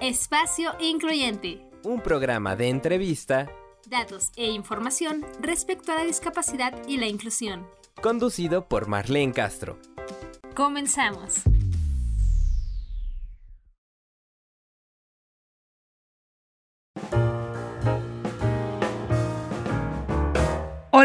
Espacio Incluyente. Un programa de entrevista, datos e información respecto a la discapacidad y la inclusión. Conducido por Marlene Castro. Comenzamos.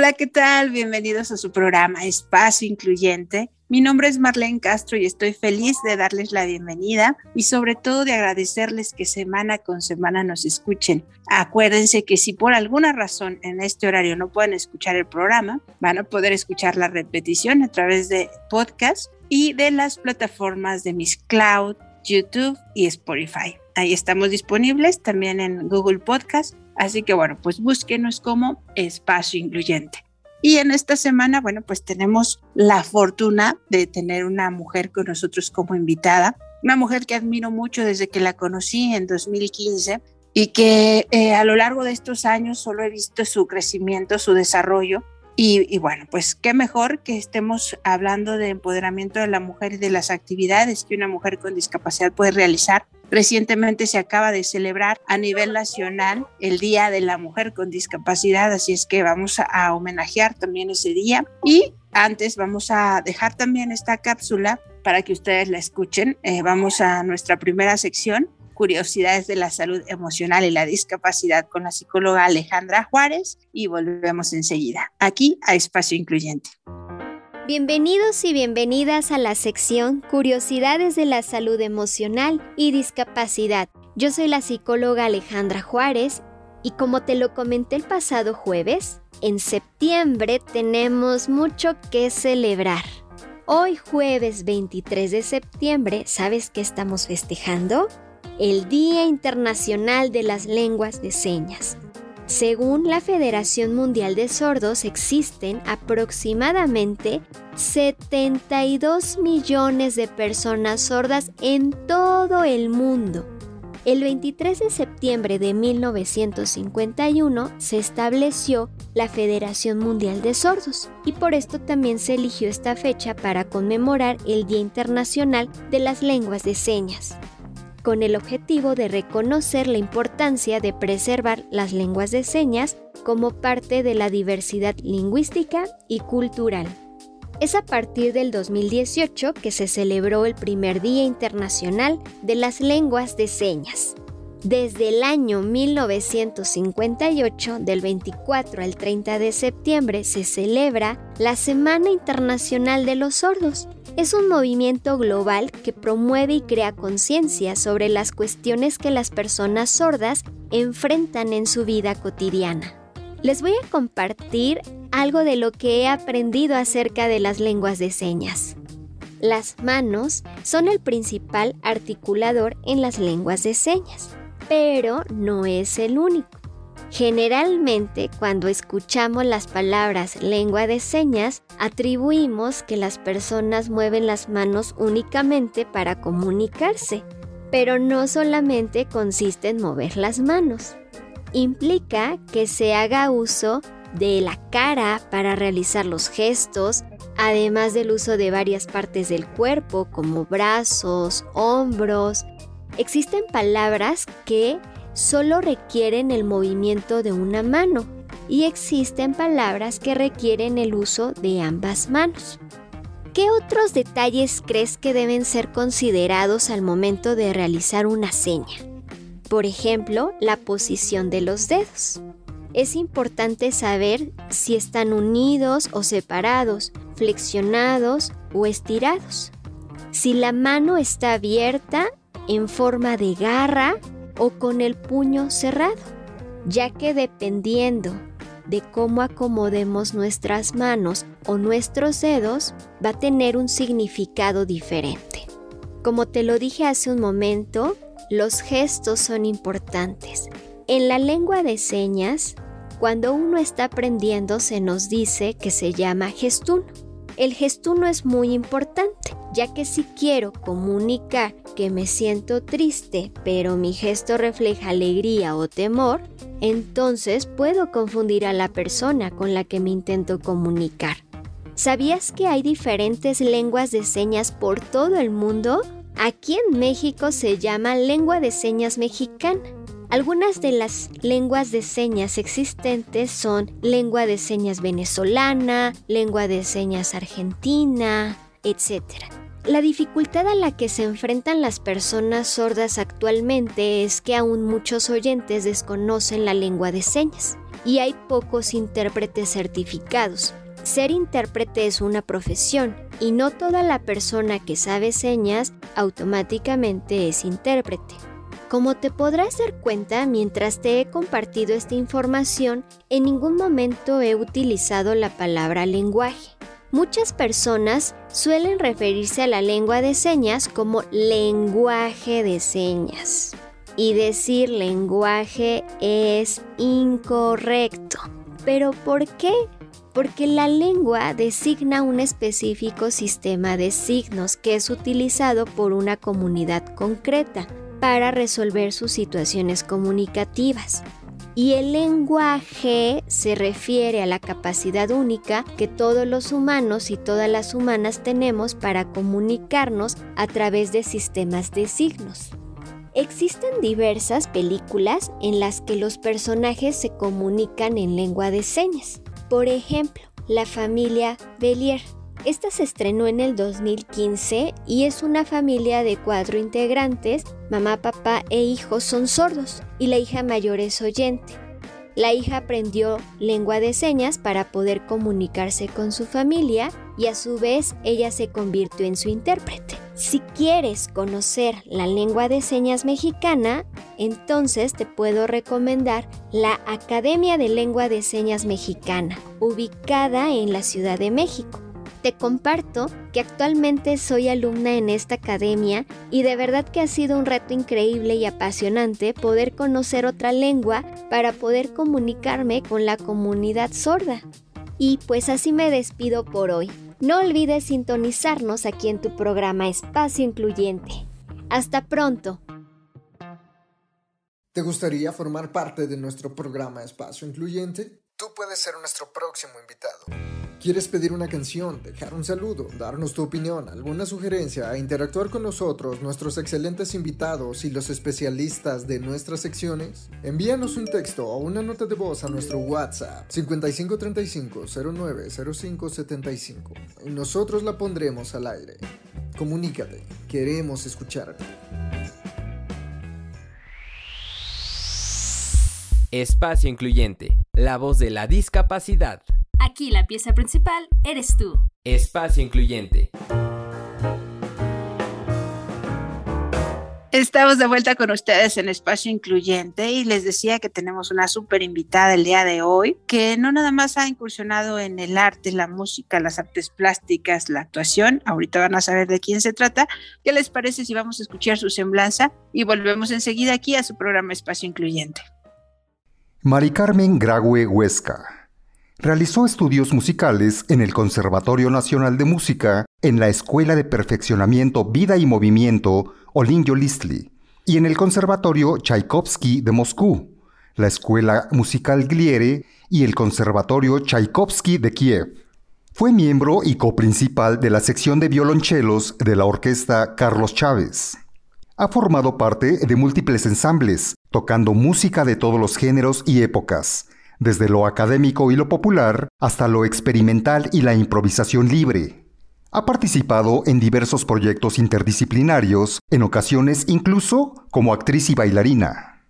Hola, ¿qué tal? Bienvenidos a su programa Espacio Incluyente. Mi nombre es Marlene Castro y estoy feliz de darles la bienvenida y sobre todo de agradecerles que semana con semana nos escuchen. Acuérdense que si por alguna razón en este horario no pueden escuchar el programa, van a poder escuchar la repetición a través de podcast y de las plataformas de Miss Cloud, YouTube y Spotify. Ahí estamos disponibles también en Google Podcast Así que bueno, pues búsquenos como espacio incluyente. Y en esta semana, bueno, pues tenemos la fortuna de tener una mujer con nosotros como invitada, una mujer que admiro mucho desde que la conocí en 2015 y que eh, a lo largo de estos años solo he visto su crecimiento, su desarrollo. Y, y, bueno, pues qué mejor que estemos hablando de empoderamiento de la mujer y de las actividades que una mujer con discapacidad puede realizar Recientemente se acaba de celebrar a nivel nacional el Día de la Mujer con Discapacidad, así es que vamos a homenajear también ese día. Y antes vamos a dejar también esta cápsula para que ustedes la escuchen. Eh, vamos a nuestra primera sección, curiosidades de la salud emocional y la discapacidad con la psicóloga Alejandra Juárez y volvemos enseguida aquí a Espacio Incluyente. Bienvenidos y bienvenidas a la sección Curiosidades de la Salud Emocional y Discapacidad. Yo soy la psicóloga Alejandra Juárez y como te lo comenté el pasado jueves, en septiembre tenemos mucho que celebrar. Hoy jueves 23 de septiembre, ¿sabes qué estamos festejando? El Día Internacional de las Lenguas de Señas. Según la Federación Mundial de Sordos, existen aproximadamente 72 millones de personas sordas en todo el mundo. El 23 de septiembre de 1951 se estableció la Federación Mundial de Sordos y por esto también se eligió esta fecha para conmemorar el Día Internacional de las Lenguas de Señas con el objetivo de reconocer la importancia de preservar las lenguas de señas como parte de la diversidad lingüística y cultural. Es a partir del 2018 que se celebró el primer Día Internacional de las Lenguas de Señas. Desde el año 1958, del 24 al 30 de septiembre, se celebra la Semana Internacional de los Sordos, es un movimiento global que promueve y crea conciencia sobre las cuestiones que las personas sordas enfrentan en su vida cotidiana. Les voy a compartir algo de lo que he aprendido acerca de las lenguas de señas. Las manos son el principal articulador en las lenguas de señas, pero no es el único. Generalmente, cuando escuchamos las palabras lengua de señas, atribuimos que las personas mueven las manos únicamente para comunicarse, pero no solamente consiste en mover las manos. Implica que se haga uso de la cara para realizar los gestos, además del uso de varias partes del cuerpo como brazos, hombros. Existen palabras que solo requieren el movimiento de una mano y existen palabras que requieren el uso de ambas manos. ¿Qué otros detalles crees que deben ser considerados al momento de realizar una seña? Por ejemplo, la posición de los dedos. Es importante saber si están unidos o separados, flexionados o estirados. Si la mano está abierta en forma de garra o con el puño cerrado, ya que dependiendo de cómo acomodemos nuestras manos o nuestros dedos, va a tener un significado diferente. Como te lo dije hace un momento, los gestos son importantes. En la lengua de señas, cuando uno está aprendiendo se nos dice que se llama gestuno. El gestuno es muy importante, ya que si quiero comunicar que me siento triste, pero mi gesto refleja alegría o temor, entonces puedo confundir a la persona con la que me intento comunicar. ¿Sabías que hay diferentes lenguas de señas por todo el mundo? Aquí en México se llama lengua de señas mexicana. Algunas de las lenguas de señas existentes son lengua de señas venezolana, lengua de señas argentina, etc. La dificultad a la que se enfrentan las personas sordas actualmente es que aún muchos oyentes desconocen la lengua de señas y hay pocos intérpretes certificados. Ser intérprete es una profesión y no toda la persona que sabe señas automáticamente es intérprete. Como te podrás dar cuenta, mientras te he compartido esta información, en ningún momento he utilizado la palabra lenguaje. Muchas personas suelen referirse a la lengua de señas como lenguaje de señas. Y decir lenguaje es incorrecto. ¿Pero por qué? Porque la lengua designa un específico sistema de signos que es utilizado por una comunidad concreta para resolver sus situaciones comunicativas. Y el lenguaje se refiere a la capacidad única que todos los humanos y todas las humanas tenemos para comunicarnos a través de sistemas de signos. Existen diversas películas en las que los personajes se comunican en lengua de señas. Por ejemplo, la familia Belier esta se estrenó en el 2015 y es una familia de cuatro integrantes, mamá, papá e hijos son sordos y la hija mayor es oyente. La hija aprendió lengua de señas para poder comunicarse con su familia y a su vez ella se convirtió en su intérprete. Si quieres conocer la lengua de señas mexicana, entonces te puedo recomendar la Academia de Lengua de Señas Mexicana, ubicada en la Ciudad de México. Te comparto que actualmente soy alumna en esta academia y de verdad que ha sido un reto increíble y apasionante poder conocer otra lengua para poder comunicarme con la comunidad sorda. Y pues así me despido por hoy. No olvides sintonizarnos aquí en tu programa Espacio Incluyente. Hasta pronto. ¿Te gustaría formar parte de nuestro programa Espacio Incluyente? Tú puedes ser nuestro próximo invitado. ¿Quieres pedir una canción, dejar un saludo, darnos tu opinión, alguna sugerencia e interactuar con nosotros, nuestros excelentes invitados y los especialistas de nuestras secciones? Envíanos un texto o una nota de voz a nuestro WhatsApp 5535-090575 y nosotros la pondremos al aire. Comunícate, queremos escucharte. Espacio Incluyente, la voz de la discapacidad. Aquí la pieza principal eres tú. Espacio Incluyente. Estamos de vuelta con ustedes en Espacio Incluyente y les decía que tenemos una súper invitada el día de hoy, que no nada más ha incursionado en el arte, la música, las artes plásticas, la actuación. Ahorita van a saber de quién se trata. ¿Qué les parece si vamos a escuchar su semblanza y volvemos enseguida aquí a su programa Espacio Incluyente? Mari Carmen Grague Huesca Realizó estudios musicales en el Conservatorio Nacional de Música, en la Escuela de Perfeccionamiento Vida y Movimiento Olinyo Listli y en el Conservatorio Tchaikovsky de Moscú, la Escuela Musical Gliere y el Conservatorio Tchaikovsky de Kiev. Fue miembro y coprincipal de la sección de violonchelos de la orquesta Carlos Chávez. Ha formado parte de múltiples ensambles, tocando música de todos los géneros y épocas, desde lo académico y lo popular hasta lo experimental y la improvisación libre. Ha participado en diversos proyectos interdisciplinarios, en ocasiones incluso como actriz y bailarina.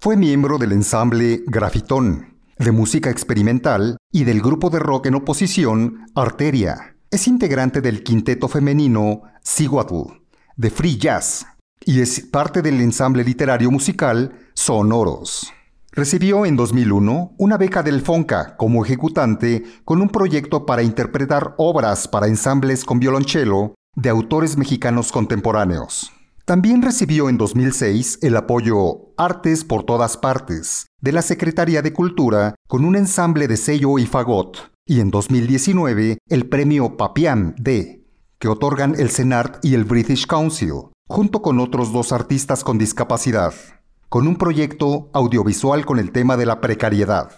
Fue miembro del ensamble Grafitón, de música experimental y del grupo de rock en oposición Arteria. Es integrante del quinteto femenino Siguatl, de Free Jazz, y es parte del ensamble literario musical Sonoros. Recibió en 2001 una beca del FONCA como ejecutante con un proyecto para interpretar obras para ensambles con violonchelo de autores mexicanos contemporáneos. También recibió en 2006 el apoyo Artes por todas partes de la Secretaría de Cultura con un ensamble de sello y fagot y en 2019 el premio Papian D, que otorgan el CENART y el British Council, junto con otros dos artistas con discapacidad con un proyecto audiovisual con el tema de la precariedad.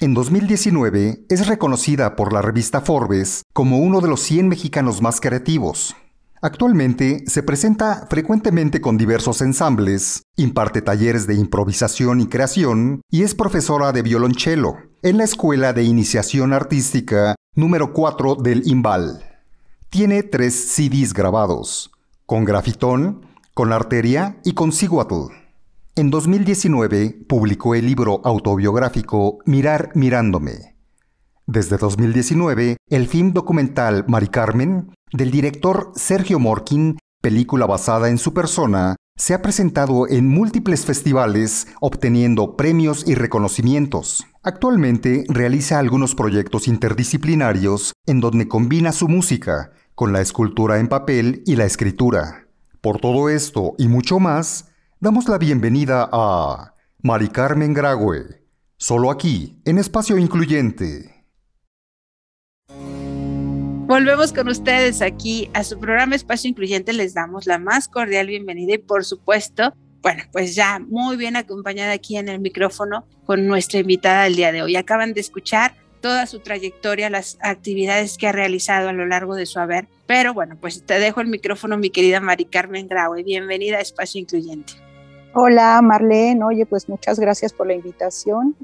En 2019 es reconocida por la revista Forbes como uno de los 100 mexicanos más creativos. Actualmente se presenta frecuentemente con diversos ensambles, imparte talleres de improvisación y creación y es profesora de violonchelo en la Escuela de Iniciación Artística número 4 del IMBAL. Tiene tres CDs grabados, con grafitón, con arteria y con ciguatl. En 2019 publicó el libro autobiográfico Mirar mirándome. Desde 2019, el film documental Mari Carmen del director Sergio Morkin, película basada en su persona, se ha presentado en múltiples festivales obteniendo premios y reconocimientos. Actualmente realiza algunos proyectos interdisciplinarios en donde combina su música con la escultura en papel y la escritura. Por todo esto y mucho más, damos la bienvenida a Mari Carmen Grague, solo aquí, en Espacio Incluyente. Volvemos con ustedes aquí a su programa Espacio Incluyente. Les damos la más cordial bienvenida y por supuesto, bueno, pues ya muy bien acompañada aquí en el micrófono con nuestra invitada del día de hoy. Acaban de escuchar toda su trayectoria, las actividades que ha realizado a lo largo de su haber. Pero bueno, pues te dejo el micrófono, mi querida Mari Carmen Graue. Bienvenida a Espacio Incluyente. Hola Marlene, oye, pues muchas gracias por la invitación.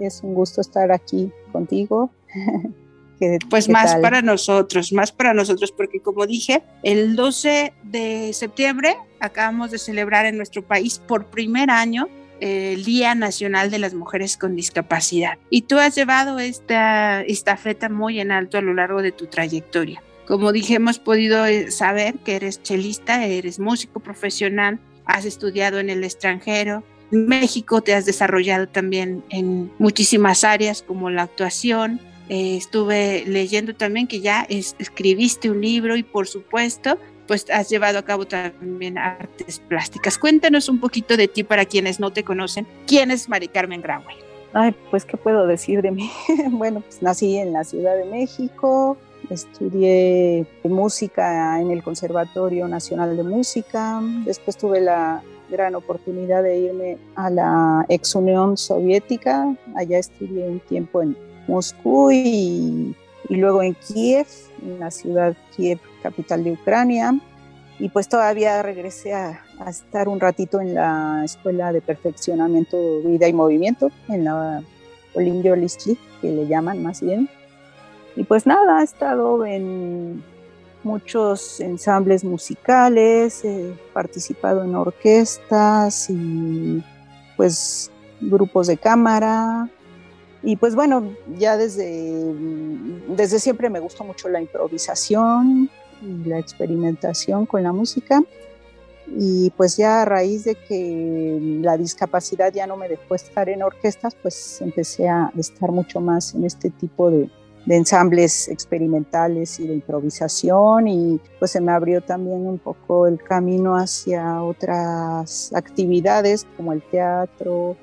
Es un gusto estar aquí contigo. pues más para nosotros, más para nosotros, porque como dije, el 12 de septiembre acabamos de celebrar en nuestro país por primer año el Día Nacional de las Mujeres con Discapacidad. Y tú has llevado esta estafeta muy en alto a lo largo de tu trayectoria. Como dije, hemos podido eh, saber que eres chelista, eres músico profesional, has estudiado en el extranjero, en México te has desarrollado también en muchísimas áreas como la actuación, eh, estuve leyendo también que ya escribiste un libro y por supuesto, pues has llevado a cabo también artes plásticas. Cuéntanos un poquito de ti para quienes no te conocen. ¿Quién es Mari Carmen Graue? Ay, pues, ¿qué puedo decir de mí? bueno, pues nací en la Ciudad de México, estudié música en el Conservatorio Nacional de Música, después tuve la gran oportunidad de irme a la ex Unión Soviética, allá estudié un tiempo en Moscú y, luego en Kiev, en la ciudad Kiev, capital de Ucrania. Y pues todavía regresé a, estar un ratito en la Escuela de Perfeccionamiento Vida y Movimiento, en la Olinjo que le llaman más bien. Y pues nada, he estado en muchos ensambles musicales, he participado en orquestas y pues grupos de cámara, y pues bueno, ya desde, desde siempre me gustó mucho la improvisación la experimentación con la música. Y pues ya a raíz de que la discapacidad ya no me dejó estar en orquestas, pues empecé a estar mucho más en este tipo de, de ensambles experimentales y de improvisación y pues se me abrió también un poco el camino hacia otras actividades como el teatro.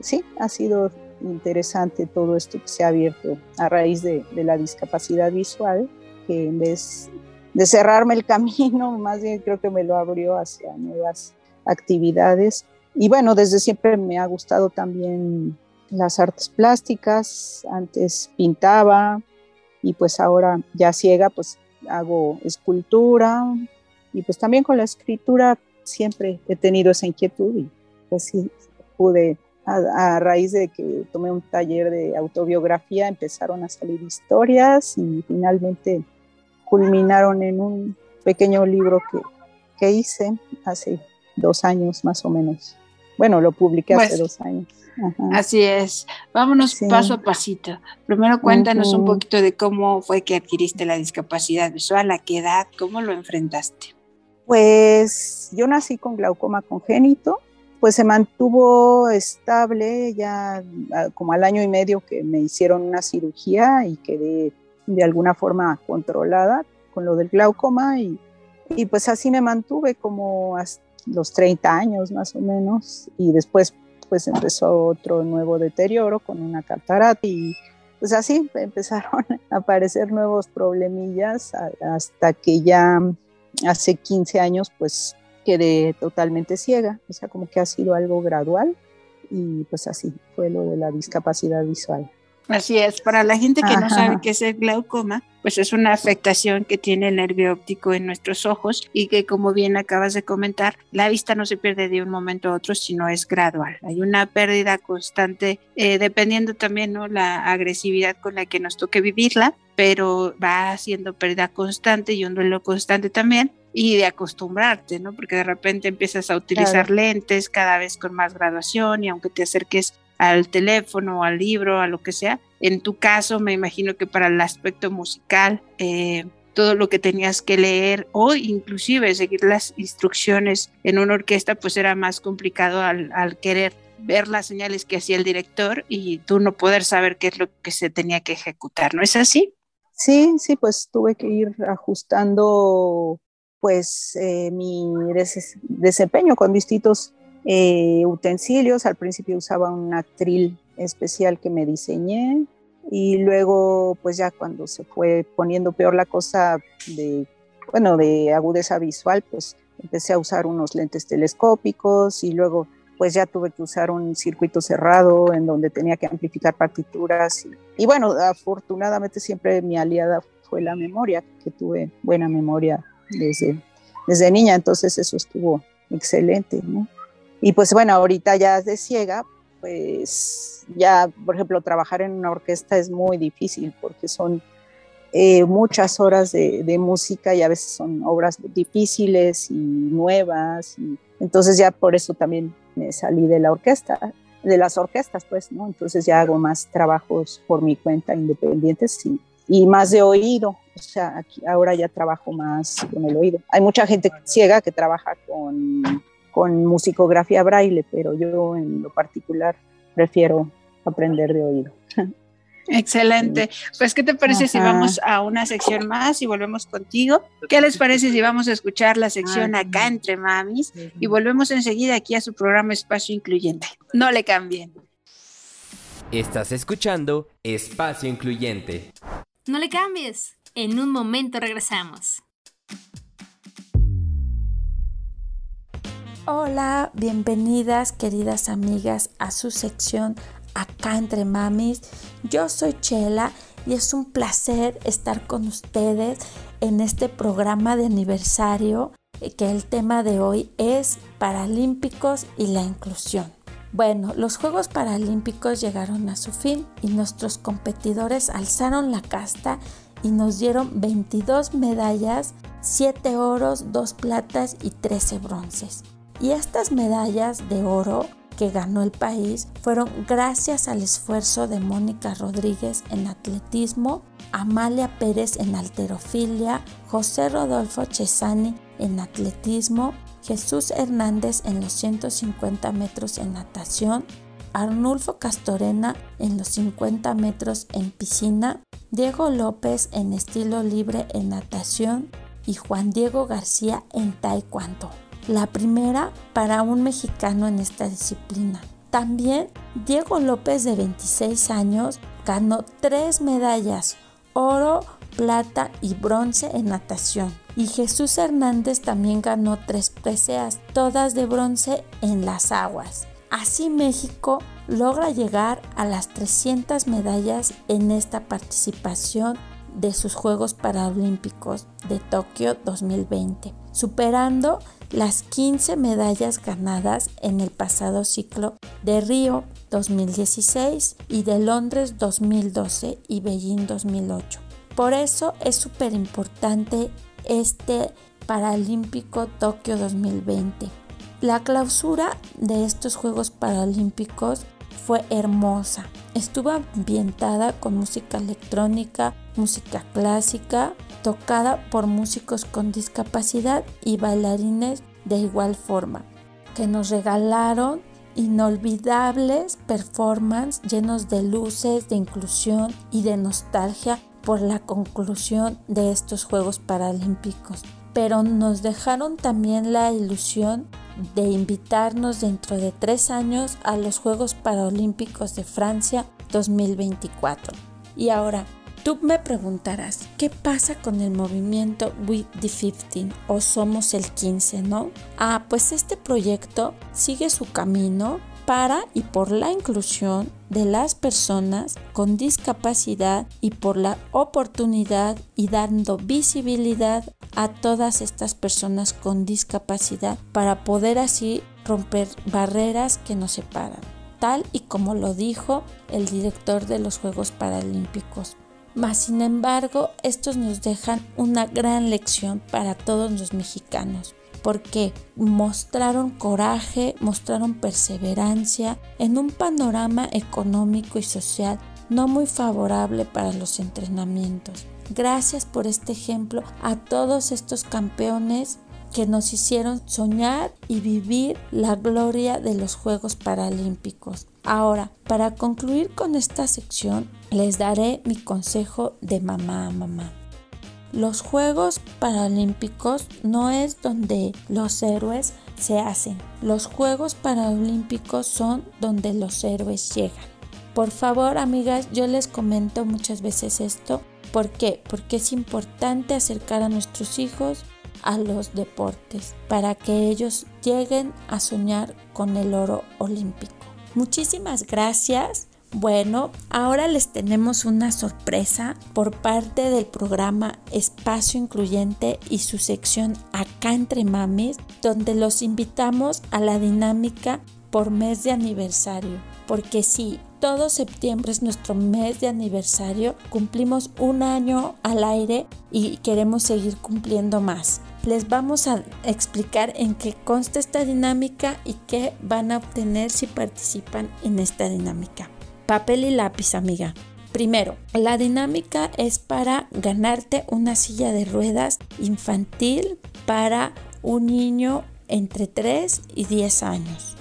Sí, ha sido interesante todo esto que se ha abierto a raíz de, la discapacidad visual, que en vez de cerrarme el camino, más bien creo que me lo abrió hacia nuevas actividades. Y bueno, desde siempre me ha gustado también las artes plásticas, antes pintaba y pues ahora ya ciega, pues hago escultura y pues también con la escritura siempre he tenido esa inquietud y pues sí pude a, raíz de que tomé un taller de autobiografía, empezaron a salir historias y finalmente culminaron en un pequeño libro que, que hice hace dos años más o menos. Bueno, lo publiqué hace pues, dos años. Así es. Vámonos paso a pasito. Primero cuéntanos un poquito de cómo fue que adquiriste la discapacidad visual, a qué edad, cómo lo enfrentaste. Pues yo nací con glaucoma congénito pues se mantuvo estable ya ah, como al año y medio que me hicieron una cirugía y quedé de alguna forma controlada con lo del glaucoma y, y pues así me mantuve como hasta los 30 años más o menos y después pues empezó otro nuevo deterioro con una catarata y pues así empezaron a aparecer nuevos problemillas hasta que ya hace 15 años pues quedé totalmente ciega, o sea, como que ha sido algo gradual y pues así fue lo de la discapacidad visual. Así es, para la gente que no sabe qué es el glaucoma, pues es una afectación que tiene el nervio óptico en nuestros ojos y que como bien acabas de comentar, la vista no se pierde de un momento a otro, sino es gradual. Hay una pérdida constante, eh, dependiendo también ¿no? la agresividad con la que nos toque vivirla, pero va siendo pérdida constante y un duelo constante también y de acostumbrarte, ¿no? Porque de repente empiezas a utilizar lentes cada vez con más graduación y aunque te acerques al teléfono, al libro, a lo que sea. En tu caso, me imagino que para el aspecto musical, eh, todo lo que tenías que leer o inclusive seguir las instrucciones en una orquesta, pues era más complicado al, querer ver las señales que hacía el director y tú no poder saber qué es lo que se tenía que ejecutar, ¿no es así? Sí, sí, pues tuve que ir ajustando pues eh, mi desempeño con distintos eh, utensilios. Al principio usaba un actril especial que me diseñé y luego pues ya cuando se fue poniendo peor la cosa de, bueno, de agudeza visual, pues empecé a usar unos lentes telescópicos y luego pues ya tuve que usar un circuito cerrado en donde tenía que amplificar partituras. Y, y, bueno, afortunadamente siempre mi aliada fue la memoria, que tuve buena memoria desde, desde niña, entonces eso estuvo excelente, ¿no? Y pues bueno, ahorita ya de ciega, pues ya, por ejemplo, trabajar en una orquesta es muy difícil porque son eh, muchas horas de, de, música y a veces son obras difíciles y nuevas. Y entonces ya por eso también me salí de la orquesta, de las orquestas, pues, ¿no? Entonces ya hago más trabajos por mi cuenta independientes y, y más de oído. O sea, aquí, ahora ya trabajo más con el oído. Hay mucha gente ciega que trabaja con, con musicografía braille, pero yo en lo particular prefiero aprender de oído. Excelente. Pues, ¿qué te parece si vamos a una sección más y volvemos contigo? ¿Qué les parece si vamos a escuchar la sección acá entre mamis y volvemos enseguida aquí a su programa Espacio Incluyente? No le cambien. Estás escuchando Espacio Incluyente. No le cambies. En un momento regresamos. Hola, bienvenidas queridas amigas a su sección acá entre mamis. Yo soy Chela y es un placer estar con ustedes en este programa de aniversario eh, que el tema de hoy es Paralímpicos y la inclusión. Bueno, los Juegos Paralímpicos llegaron a su fin y nuestros competidores alzaron la casta y nos dieron 22 medallas, 7 oros, 2 platas y 13 bronces. Y estas medallas de oro que ganó el país fueron gracias al esfuerzo de Mónica Rodríguez en atletismo, Amalia Pérez en alterofilia, José Rodolfo Chesani en atletismo, Jesús Hernández en los 150 metros en natación, Arnulfo Castorena en los 50 metros en piscina, Diego López en estilo libre en natación y Juan Diego García en taekwondo la primera para un mexicano en esta disciplina. También Diego López de 26 años ganó tres medallas, oro, plata y bronce en natación. Y Jesús Hernández también ganó tres preseas, todas de bronce en las aguas. Así México logra llegar a las 300 medallas en esta participación de sus Juegos Paralímpicos de Tokio 2020, superando las 15 medallas ganadas en el pasado ciclo de Río 2016 y de Londres 2012 y Beijing 2008. Por eso es súper importante este Paralímpico Tokio 2020. La clausura de estos Juegos Paralímpicos fue hermosa. Estuvo ambientada con música electrónica, música clásica, tocada por músicos con discapacidad y bailarines de igual forma, que nos regalaron inolvidables performances llenos de luces, de inclusión y de nostalgia por la conclusión de estos Juegos Paralímpicos. Pero nos dejaron también la ilusión de invitarnos dentro de tres años a los Juegos Paralímpicos de Francia 2024. Y ahora, Tú me preguntarás, ¿qué pasa con el movimiento We the 15 o Somos el 15, no? Ah, pues este proyecto sigue su camino para y por la inclusión de las personas con discapacidad y por la oportunidad y dando visibilidad a todas estas personas con discapacidad para poder así romper barreras que nos separan, tal y como lo dijo el director de los Juegos Paralímpicos. Mas, sin embargo, estos nos dejan una gran lección para todos los mexicanos porque mostraron coraje, mostraron perseverancia en un panorama económico y social no muy favorable para los entrenamientos. Gracias por este ejemplo a todos estos campeones que nos hicieron soñar y vivir la gloria de los Juegos Paralímpicos. Ahora, para concluir con esta sección, les daré mi consejo de mamá a mamá. Los Juegos Paralímpicos no es donde los héroes se hacen. Los Juegos Paralímpicos son donde los héroes llegan. Por favor, amigas, yo les comento muchas veces esto. ¿Por qué? Porque es importante acercar a nuestros hijos a los deportes para que ellos lleguen a soñar con el oro olímpico. Muchísimas gracias bueno, ahora les tenemos una sorpresa por parte del programa Espacio Incluyente y su sección Acá entre Mamis, donde los invitamos a la dinámica por mes de aniversario. Porque sí, todo septiembre es nuestro mes de aniversario, cumplimos un año al aire y queremos seguir cumpliendo más. Les vamos a explicar en qué consta esta dinámica y qué van a obtener si participan en esta dinámica. Papel y lápiz, amiga. Primero, la dinámica es para ganarte una silla de ruedas infantil para un niño entre 3 y 10 años.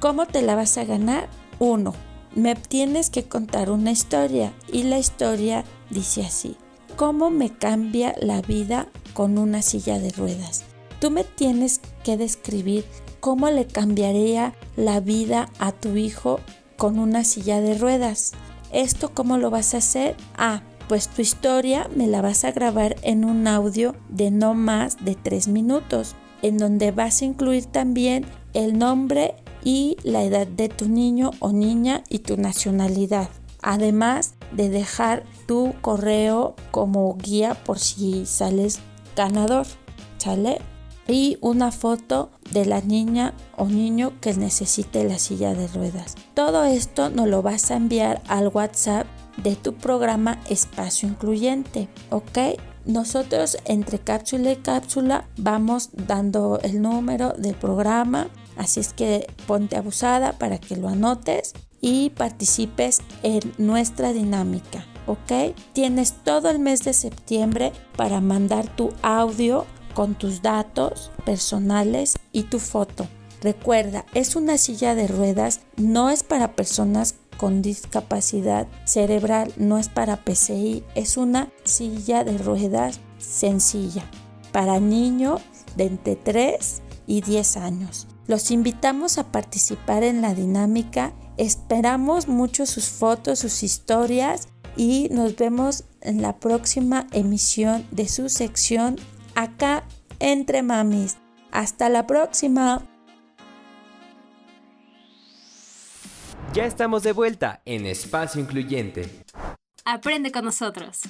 ¿Cómo te la vas a ganar? Uno, me tienes que contar una historia y la historia dice así. ¿Cómo me cambia la vida con una silla de ruedas? Tú me tienes que describir cómo le cambiaría la vida a tu hijo con una silla de ruedas. ¿Esto cómo lo vas a hacer? Ah, pues tu historia me la vas a grabar en un audio de no más de 3 minutos, en donde vas a incluir también el nombre y la edad de tu niño o niña y tu nacionalidad. Además de dejar tu correo como guía por si sales ganador. ¿Sale? y una foto de la niña o niño que necesite la silla de ruedas. Todo esto nos lo vas a enviar al WhatsApp de tu programa Espacio Incluyente, ¿ok? Nosotros entre cápsula y cápsula vamos dando el número del programa, así es que ponte abusada para que lo anotes y participes en nuestra dinámica. ¿ok? Tienes todo el mes de septiembre para mandar tu audio con tus datos personales y tu foto. Recuerda, es una silla de ruedas, no es para personas con discapacidad cerebral, no es para PCI, es una silla de ruedas sencilla para niños de entre 3 y 10 años. Los invitamos a participar en la dinámica, esperamos mucho sus fotos, sus historias y nos vemos en la próxima emisión de su sección acá entre mamis. Hasta la próxima. Ya estamos de vuelta en Espacio Incluyente. Aprende con nosotros.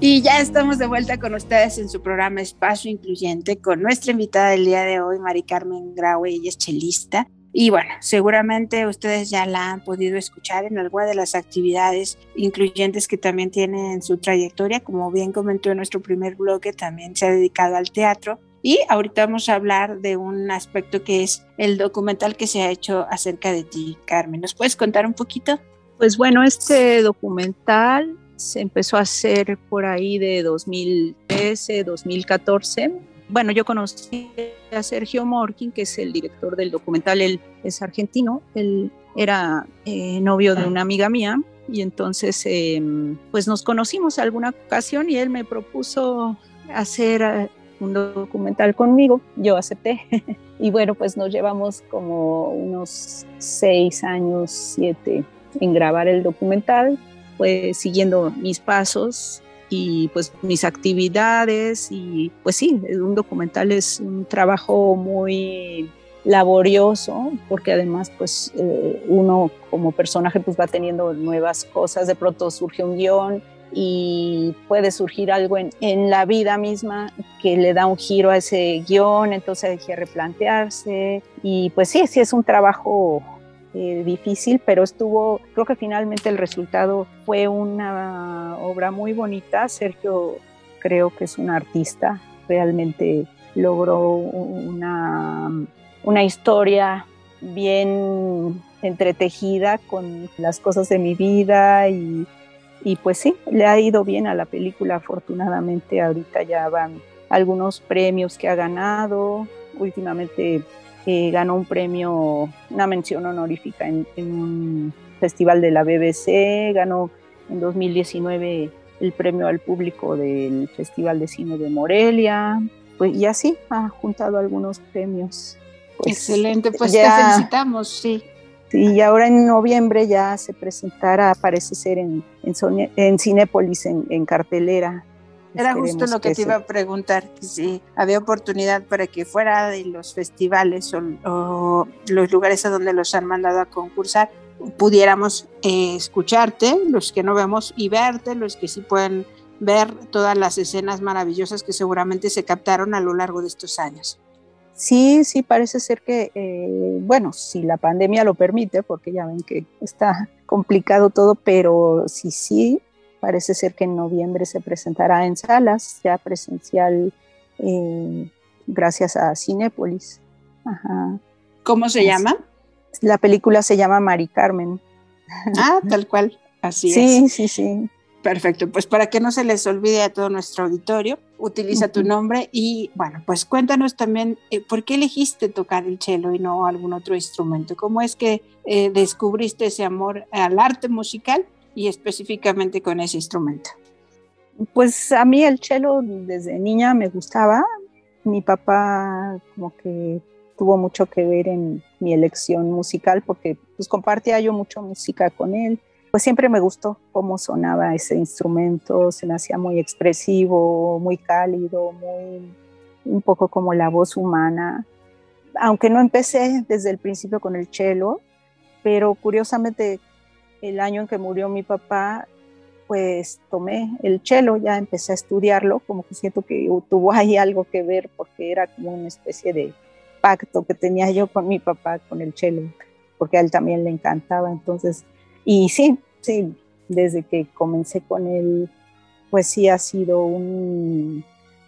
Y ya estamos de vuelta con ustedes en su programa Espacio Incluyente con nuestra invitada del día de hoy, Mari Carmen Graue, ella es chelista y bueno, seguramente ustedes ya la han podido escuchar en alguna de las actividades incluyentes que también tiene en su trayectoria. Como bien comentó en nuestro primer bloque, también se ha dedicado al teatro. Y ahorita vamos a hablar de un aspecto que es el documental que se ha hecho acerca de ti, Carmen. ¿Nos puedes contar un poquito? Pues bueno, este documental se empezó a hacer por ahí de 2013, 2014 bueno, yo conocí a Sergio Morkin, que es el director del documental, él es argentino, él era eh, novio de una amiga mía. Y entonces em, pues nos conocimos alguna ocasión y él me propuso hacer eh, un documental conmigo, yo acepté. Y bueno pues nos llevamos como unos seis años, siete en grabar el documental, pues siguiendo mis pasos y pues mis actividades y pues sí, un documental es un trabajo muy laborioso porque además pues eh, uno como personaje pues va teniendo nuevas cosas, de pronto surge un guion y puede surgir algo en, la vida misma que le da un giro a ese guion, entonces hay que replantearse y pues sí, sí es un trabajo eh, difícil, pero estuvo, creo que finalmente el resultado fue una obra muy bonita. Sergio creo que es un artista, realmente logró una, una historia bien entretejida con las cosas de mi vida y, y pues sí, le ha ido bien a la película afortunadamente. Ahorita ya van algunos premios que ha ganado. Últimamente ganó un premio, una mención honorífica en, un festival de la BBC, ganó en 2019 el premio al público del Festival de Cine de Morelia, pues y así ha juntado algunos premios. Pues, Excelente, pues te felicitamos, sí. Y ahora en noviembre ya se presentará, parece ser en, en, en Cinépolis, en, en cartelera, era justo lo que, te iba a preguntar, si había oportunidad para que fuera de los festivales o, los lugares a donde los han mandado a concursar, pudiéramos eh, escucharte, los que no vemos, y verte, los que sí pueden ver todas las escenas maravillosas que seguramente se captaron a lo largo de estos años. Sí, sí, parece ser que, eh, bueno, si la pandemia lo permite, porque ya ven que está complicado todo, pero sí, sí, Parece ser que en noviembre se presentará en salas, ya presencial, eh, gracias a Cinépolis. ¿Cómo se llama? La película se llama Mari Carmen. Ah, tal cual, así sí, es. Sí, sí, sí. Perfecto, pues para que no se les olvide a todo nuestro auditorio, utiliza tu nombre y bueno, pues cuéntanos también eh, por qué elegiste tocar el cello y no algún otro instrumento. ¿Cómo es que eh, descubriste ese amor al arte musical y específicamente con ese instrumento? Pues a mí el cello desde niña me gustaba. Mi papá como que tuvo mucho que ver en mi elección musical porque pues compartía yo mucho música con él. Pues siempre me gustó cómo sonaba ese instrumento, se me hacía muy expresivo, muy cálido, muy un poco como la voz humana. Aunque no empecé desde el principio con el cello, pero curiosamente el año en que murió mi papá, pues tomé el cello, ya empecé a estudiarlo, como que siento que tuvo ahí algo que ver porque era como una especie de pacto que tenía yo con mi papá con el cello, porque a él también le encantaba, entonces, y sí, sí, desde que comencé con él, pues sí ha sido un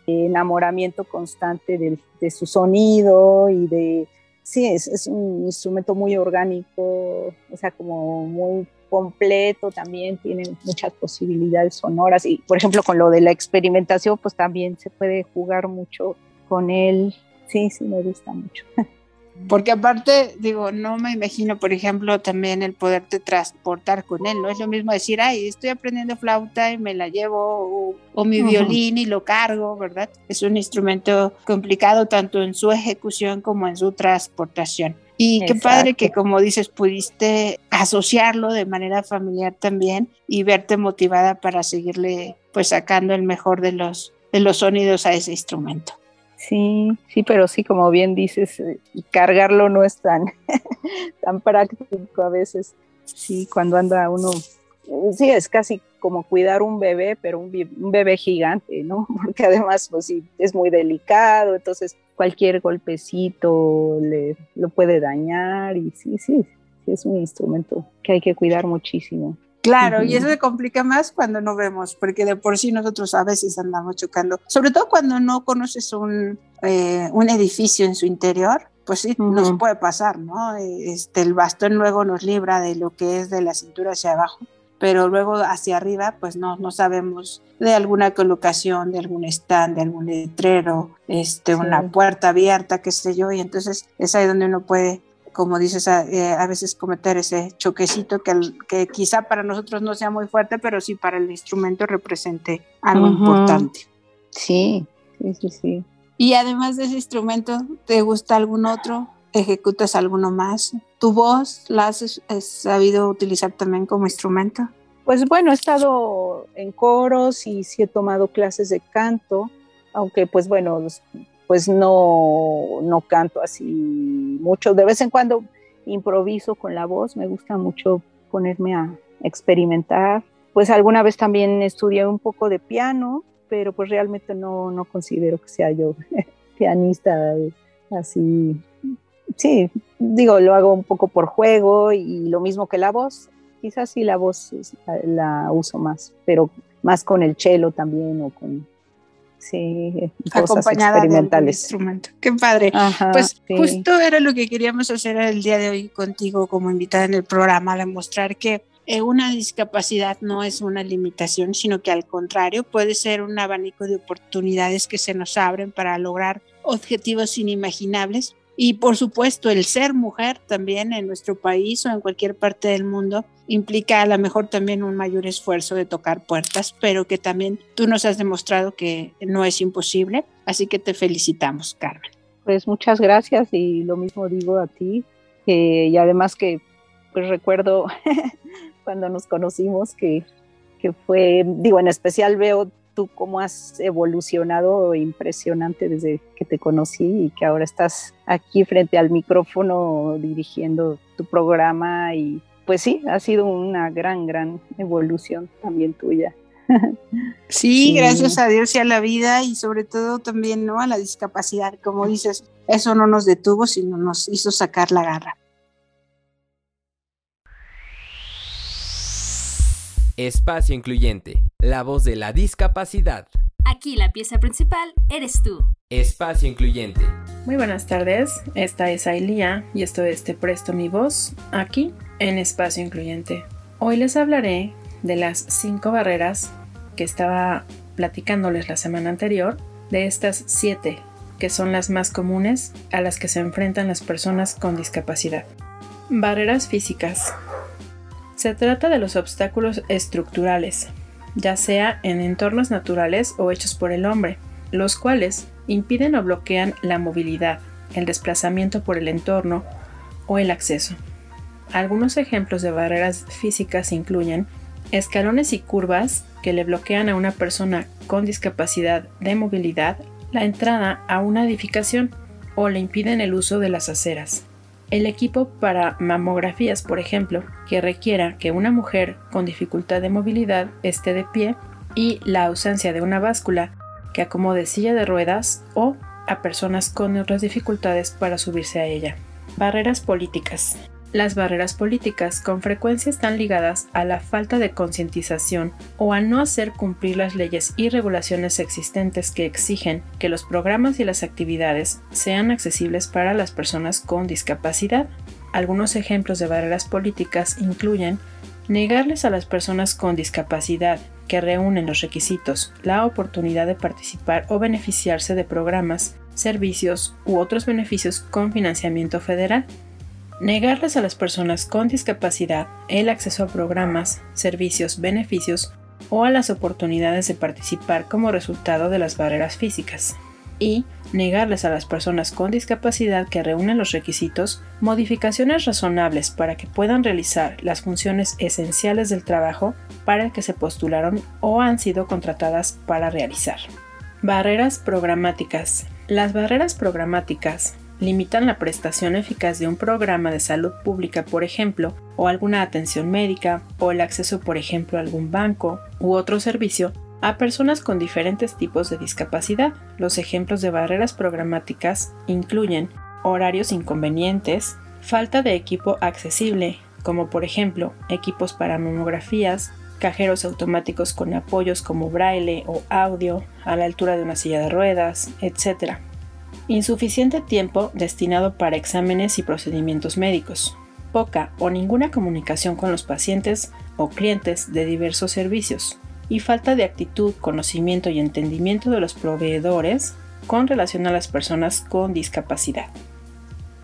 enamoramiento constante de, de su sonido y de, sí, es, es, un instrumento muy orgánico, o sea, como muy completo, también tiene muchas posibilidades sonoras y por ejemplo con lo de la experimentación pues también se puede jugar mucho con él. Sí, sí, me gusta mucho. Porque aparte, digo, no me imagino, por ejemplo, también el poderte transportar con él, no es lo mismo decir, ay, estoy aprendiendo flauta y me la llevo, o, mi violín y lo cargo, ¿verdad? Es un instrumento complicado tanto en su ejecución como en su transportación. Y qué padre que, como dices, pudiste asociarlo de manera familiar también y verte motivada para seguirle pues sacando el mejor de los, de los sonidos a ese instrumento. Sí, sí, pero sí, como bien dices, eh, cargarlo no es tan, tan práctico a veces. Sí, cuando anda uno, sí, es casi como cuidar un bebé, pero un, bebé gigante, ¿no? Porque además, pues sí, es muy delicado, entonces cualquier golpecito le, lo puede dañar y sí, sí, sí, es un instrumento que hay que cuidar muchísimo. Claro, y eso se complica más cuando no vemos, porque de por sí nosotros a veces andamos chocando, sobre todo cuando no conoces un, eh, un edificio en su interior, pues sí, nos puede pasar, ¿no? Este, el bastón luego nos libra de lo que es de la cintura hacia abajo pero luego hacia arriba pues no, no sabemos de alguna colocación, de algún stand, de algún letrero, este, una puerta abierta, qué sé yo, y entonces es ahí donde uno puede, como dices, a, eh, veces cometer ese choquecito que, que quizá para nosotros no sea muy fuerte, pero sí para el instrumento represente algo importante. Sí, sí, sí, sí. Y además de ese instrumento, ¿te gusta algún otro? ¿Ejecutas alguno más? ¿Tu voz la has sabido utilizar también como instrumento? Pues bueno, he estado en coros y sí he tomado clases de canto, aunque pues bueno, pues no, no canto así mucho. De vez en cuando improviso con la voz, me gusta mucho ponerme a experimentar. Pues alguna vez también estudié un poco de piano, pero pues realmente no, no considero que sea yo pianista así. Sí, digo, lo hago un poco por juego y lo mismo que la voz. Quizás sí la voz la uso más, pero más con el cello también o con sí, acompañada experimentales. Instrumento. Qué padre. pues justo era lo que queríamos hacer el día de hoy contigo como invitada en el programa, demostrar que eh, una discapacidad no es una limitación, sino que al contrario puede ser un abanico de oportunidades que se nos abren para lograr objetivos inimaginables. Y por supuesto, el ser mujer también en nuestro país o en cualquier parte del mundo implica a lo mejor también un mayor esfuerzo de tocar puertas, pero que también tú nos has demostrado que no es imposible. Así que te felicitamos, Carmen. Pues muchas gracias y lo mismo digo a ti. y además que pues recuerdo cuando nos conocimos que, que fue, digo, en especial veo tú cómo has evolucionado impresionante desde que te conocí y que ahora estás aquí frente al micrófono dirigiendo tu programa y pues sí, ha sido una gran, gran evolución también tuya. Sí, gracias a Dios y a la vida y sobre todo también ¿no? a la discapacidad. Como dices, eso no nos detuvo, sino nos hizo sacar la garra. Espacio Incluyente, la voz de la discapacidad. Aquí la pieza principal eres tú. Espacio Incluyente. Muy buenas tardes, esta es Ailía y esto es Te Presto Mi Voz, aquí en Espacio Incluyente. Hoy les hablaré de las cinco barreras que estaba platicándoles la semana anterior, de estas siete que son las más comunes a las que se enfrentan las personas con discapacidad. Barreras físicas. Se trata de los obstáculos estructurales, ya sea en entornos naturales o hechos por el hombre, los cuales impiden o bloquean la movilidad, el desplazamiento por el entorno o el acceso. Algunos ejemplos de barreras físicas incluyen escalones y curvas que le bloquean a una persona con discapacidad de movilidad la entrada a una edificación o le impiden el uso de las aceras. El equipo para mamografías, por ejemplo, que requiera que una mujer con dificultad de movilidad esté de pie y la ausencia de una báscula que acomode silla de ruedas o a personas con otras dificultades para subirse a ella. Barreras políticas. Las barreras políticas con frecuencia están ligadas a la falta de concientización o a no hacer cumplir las leyes y regulaciones existentes que exigen que los programas y las actividades sean accesibles para las personas con discapacidad. Algunos ejemplos de barreras políticas incluyen negarles a las personas con discapacidad que reúnen los requisitos la oportunidad de participar o beneficiarse de programas, servicios u otros beneficios con financiamiento federal Negarles a las personas con discapacidad el acceso a programas, servicios, beneficios o a las oportunidades de participar como resultado de las barreras físicas. Y negarles a las personas con discapacidad que reúnen los requisitos modificaciones razonables para que puedan realizar las funciones esenciales del trabajo para el que se postularon o han sido contratadas para realizar. Barreras programáticas. Las barreras programáticas limitan la prestación eficaz de un programa de salud pública, por ejemplo, o alguna atención médica, o el acceso, por ejemplo, a algún banco u otro servicio, a personas con diferentes tipos de discapacidad. Los ejemplos de barreras programáticas incluyen horarios inconvenientes, falta de equipo accesible, como por ejemplo equipos para mamografías, cajeros automáticos con apoyos como braille o audio a la altura de una silla de ruedas, etc Insuficiente tiempo destinado para exámenes y procedimientos médicos. Poca o ninguna comunicación con los pacientes o clientes de diversos servicios. Y falta de actitud, conocimiento y entendimiento de los proveedores con relación a las personas con discapacidad.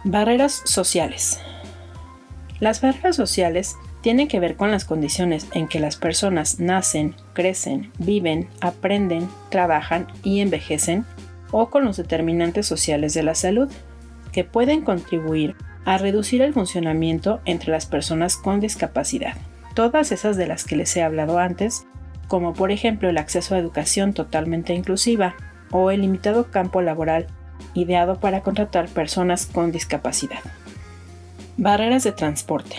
Barreras sociales. Las barreras sociales tienen que ver con las condiciones en que las personas nacen, crecen, viven, aprenden, trabajan y envejecen o con los determinantes sociales de la salud, que pueden contribuir a reducir el funcionamiento entre las personas con discapacidad. todas esas de las que les he hablado antes, como por ejemplo el acceso a educación totalmente inclusiva o el limitado campo laboral ideado para contratar personas con discapacidad. Barreras de transporte.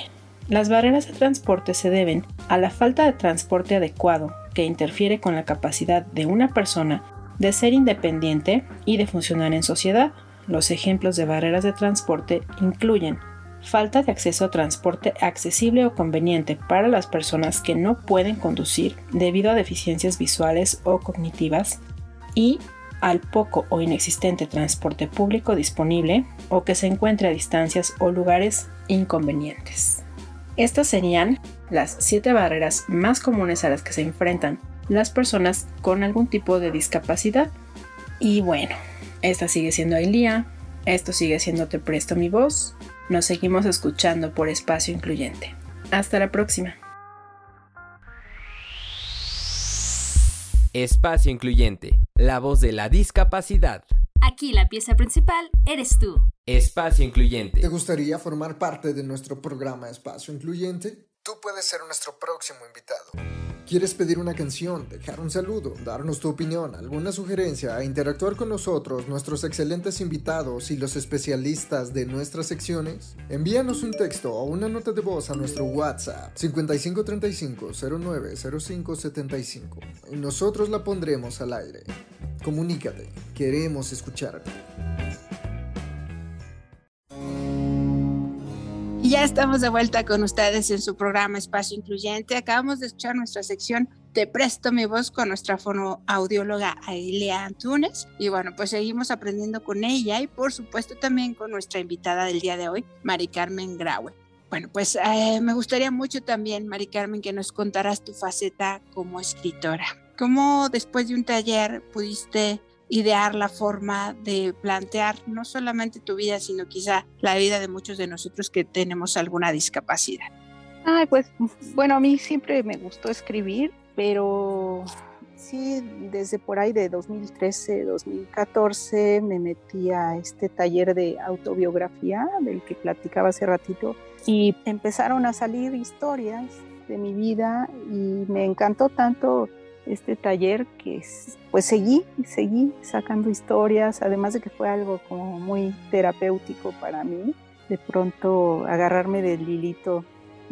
Las barreras de transporte se deben a la falta de transporte adecuado que interfiere con la capacidad de una persona de ser independiente y de funcionar en sociedad. Los ejemplos de barreras de transporte incluyen falta de acceso a transporte accesible o conveniente para las personas que no pueden conducir debido a deficiencias visuales o cognitivas y al poco o inexistente transporte público disponible o que se encuentre a distancias o lugares inconvenientes. Estas serían las siete barreras más comunes a las que se enfrentan las personas con algún tipo de discapacidad. Y bueno, esta sigue siendo Ailía, esto sigue siendo Te Presto mi voz. Nos seguimos escuchando por Espacio Incluyente. Hasta la próxima. Espacio Incluyente, la voz de la discapacidad. Aquí la pieza principal eres tú. Espacio Incluyente. ¿Te gustaría formar parte de nuestro programa Espacio Incluyente? Tú puedes ser nuestro próximo invitado. ¿Quieres pedir una canción, dejar un saludo, darnos tu opinión, alguna sugerencia e interactuar con nosotros, nuestros excelentes invitados y los especialistas de nuestras secciones? Envíanos un texto o una nota de voz a nuestro WhatsApp 5535-090575 y nosotros la pondremos al aire. Comunícate, queremos escucharte. Ya estamos de vuelta con ustedes en su programa Espacio Incluyente. Acabamos de escuchar nuestra sección Te presto mi voz con nuestra fonoaudióloga Ailea Antunes. Y bueno, pues seguimos aprendiendo con ella y por supuesto también con nuestra invitada del día de hoy, Mari Carmen Graue. Bueno, pues eh, me gustaría mucho también, Mari Carmen, que nos contaras tu faceta como escritora. ¿Cómo después de un taller pudiste idear la forma de plantear no solamente tu vida, sino quizá la vida de muchos de nosotros que tenemos alguna discapacidad. Ay, pues bueno, a mí siempre me gustó escribir, pero sí, desde por ahí de 2013, 2014 me metí a este taller de autobiografía del que platicaba hace ratito y empezaron a salir historias de mi vida y me encantó tanto este taller que pues seguí, seguí sacando historias, además de que fue algo como muy terapéutico para mí, de pronto agarrarme del hilito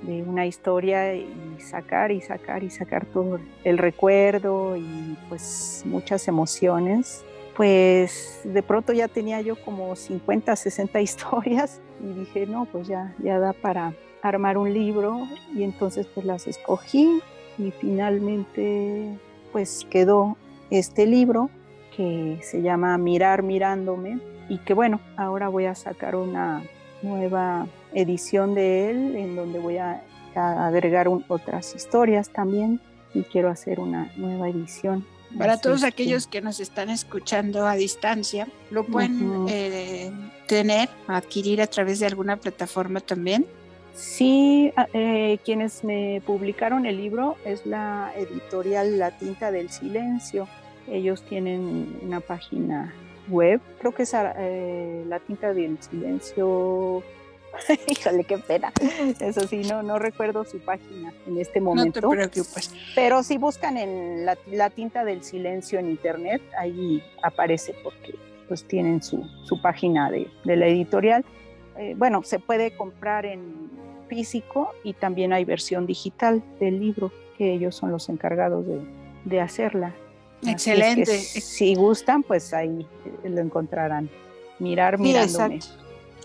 de una historia y sacar y sacar y sacar todo el recuerdo y pues muchas emociones. Pues de pronto ya tenía yo como 50, 60 historias y dije, no, pues ya, ya da para armar un libro y entonces pues las escogí y finalmente pues quedó este libro que se llama Mirar mirándome y que bueno, ahora voy a sacar una nueva edición de él en donde voy a, agregar otras historias también y quiero hacer una nueva edición. Para todos aquellos que nos están escuchando a distancia, lo pueden eh, tener, adquirir a través de alguna plataforma también. Sí, ah, eh, quienes me publicaron el libro es la editorial La Tinta del Silencio. Ellos tienen una página web, creo que es eh, La Tinta del Silencio. Híjole, qué pena. Eso sí, no, no recuerdo su página en este momento. No te preocupes. Pero si buscan en la, Tinta del Silencio en internet, ahí aparece porque pues tienen su, página de, la editorial. Eh, bueno, se puede comprar en físico y también hay versión digital del libro, que ellos son los encargados de, hacerla. Excelente. si gustan, pues ahí lo encontrarán. Mirar, mirándome.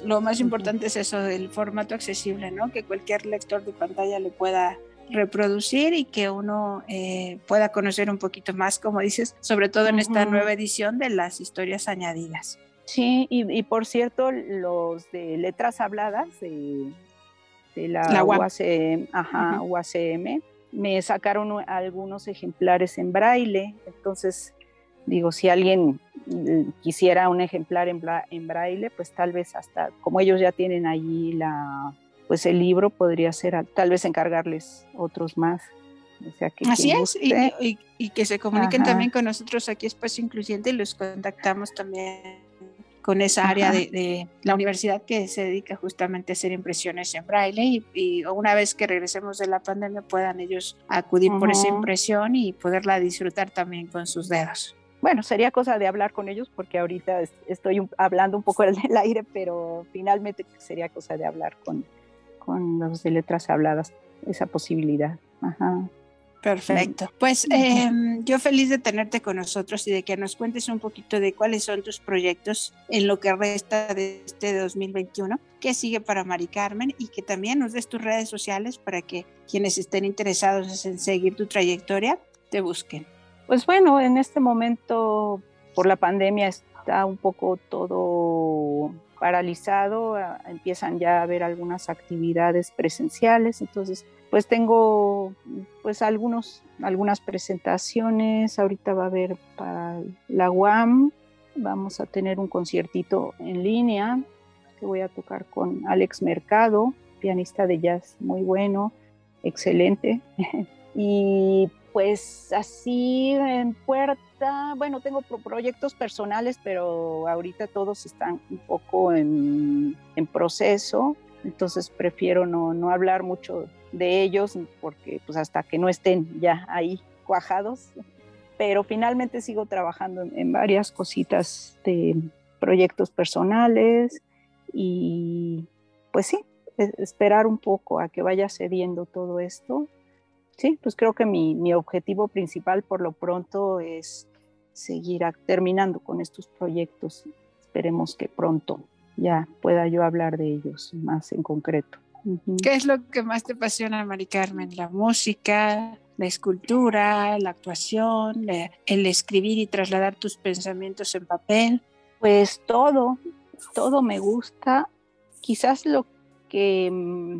Lo más importante es eso del formato accesible, ¿no? Que cualquier lector de pantalla lo pueda reproducir y que uno eh, pueda conocer un poquito más, como dices, sobre todo en esta nueva edición de las historias añadidas. Sí, y, por cierto, los de letras habladas de, la, UACM, me sacaron algunos ejemplares en braille, entonces digo, si alguien mm, quisiera un ejemplar en, en, braille, pues tal vez hasta, como ellos ya tienen allí la, pues el libro, podría ser, tal vez encargarles otros más. Así es, y, que se comuniquen también con nosotros aquí Espacio Incluyente y los contactamos también con esa área de, la universidad que se dedica justamente a hacer impresiones en braille y, una vez que regresemos de la pandemia puedan ellos acudir por esa impresión y poderla disfrutar también con sus dedos. Bueno, sería cosa de hablar con ellos porque ahorita estoy hablando un poco en el aire, pero finalmente sería cosa de hablar con, con los de letras habladas, esa posibilidad. Ajá. Perfecto. Pues em, yo feliz de tenerte con nosotros y de que nos cuentes un poquito de cuáles son tus proyectos en lo que resta de este 2021, qué sigue para Mari Carmen y que también nos des tus redes sociales para que quienes estén interesados en seguir tu trayectoria te busquen. Pues bueno, en este momento por la pandemia está un poco todo paralizado, empiezan ya a haber algunas actividades presenciales, entonces pues tengo pues algunos, algunas presentaciones, ahorita va a haber para la UAM, vamos a tener un conciertito en línea que voy a tocar con Alex Mercado, pianista de jazz muy bueno, excelente. y pues así en puerta, bueno, tengo proyectos personales, pero ahorita todos están un poco en, en proceso, entonces prefiero no, no hablar mucho de ellos, porque pues hasta que no estén ya ahí cuajados, pero finalmente sigo trabajando en, varias cositas de proyectos personales y pues sí, e, esperar un poco a que vaya cediendo todo esto. Sí, pues creo que mi, mi objetivo principal por lo pronto es seguir terminando con estos proyectos. Esperemos que pronto ya pueda yo hablar de ellos más en concreto. ¿Qué es lo que más te apasiona, Mari Carmen? ¿La música, la escultura, la actuación, el escribir y trasladar tus pensamientos en papel? Pues todo, todo me gusta. Quizás lo que mm,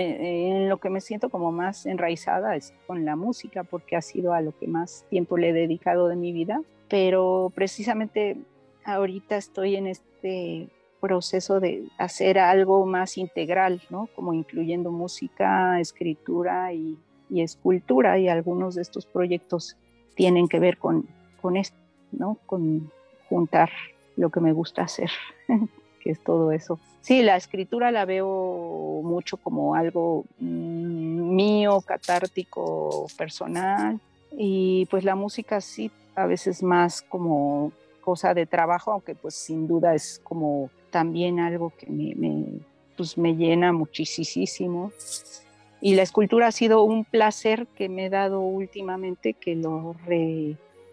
en lo que me siento como más enraizada es con la música, porque ha sido a lo que más tiempo le he dedicado de mi vida. Pero precisamente ahorita estoy en este proceso de hacer algo más integral, ¿no? Como incluyendo música, escritura y, escultura y algunos de estos proyectos tienen que ver con, con esto, ¿no? Con juntar lo que me gusta hacer, que es todo eso. Sí, la escritura la veo mucho como algo mm, mío, catártico, personal, y pues la música sí, a veces más como cosa de trabajo, aunque pues sin duda es como también algo que me, pues me llena muchísimo. Y la escultura ha sido un placer que me he dado últimamente, que lo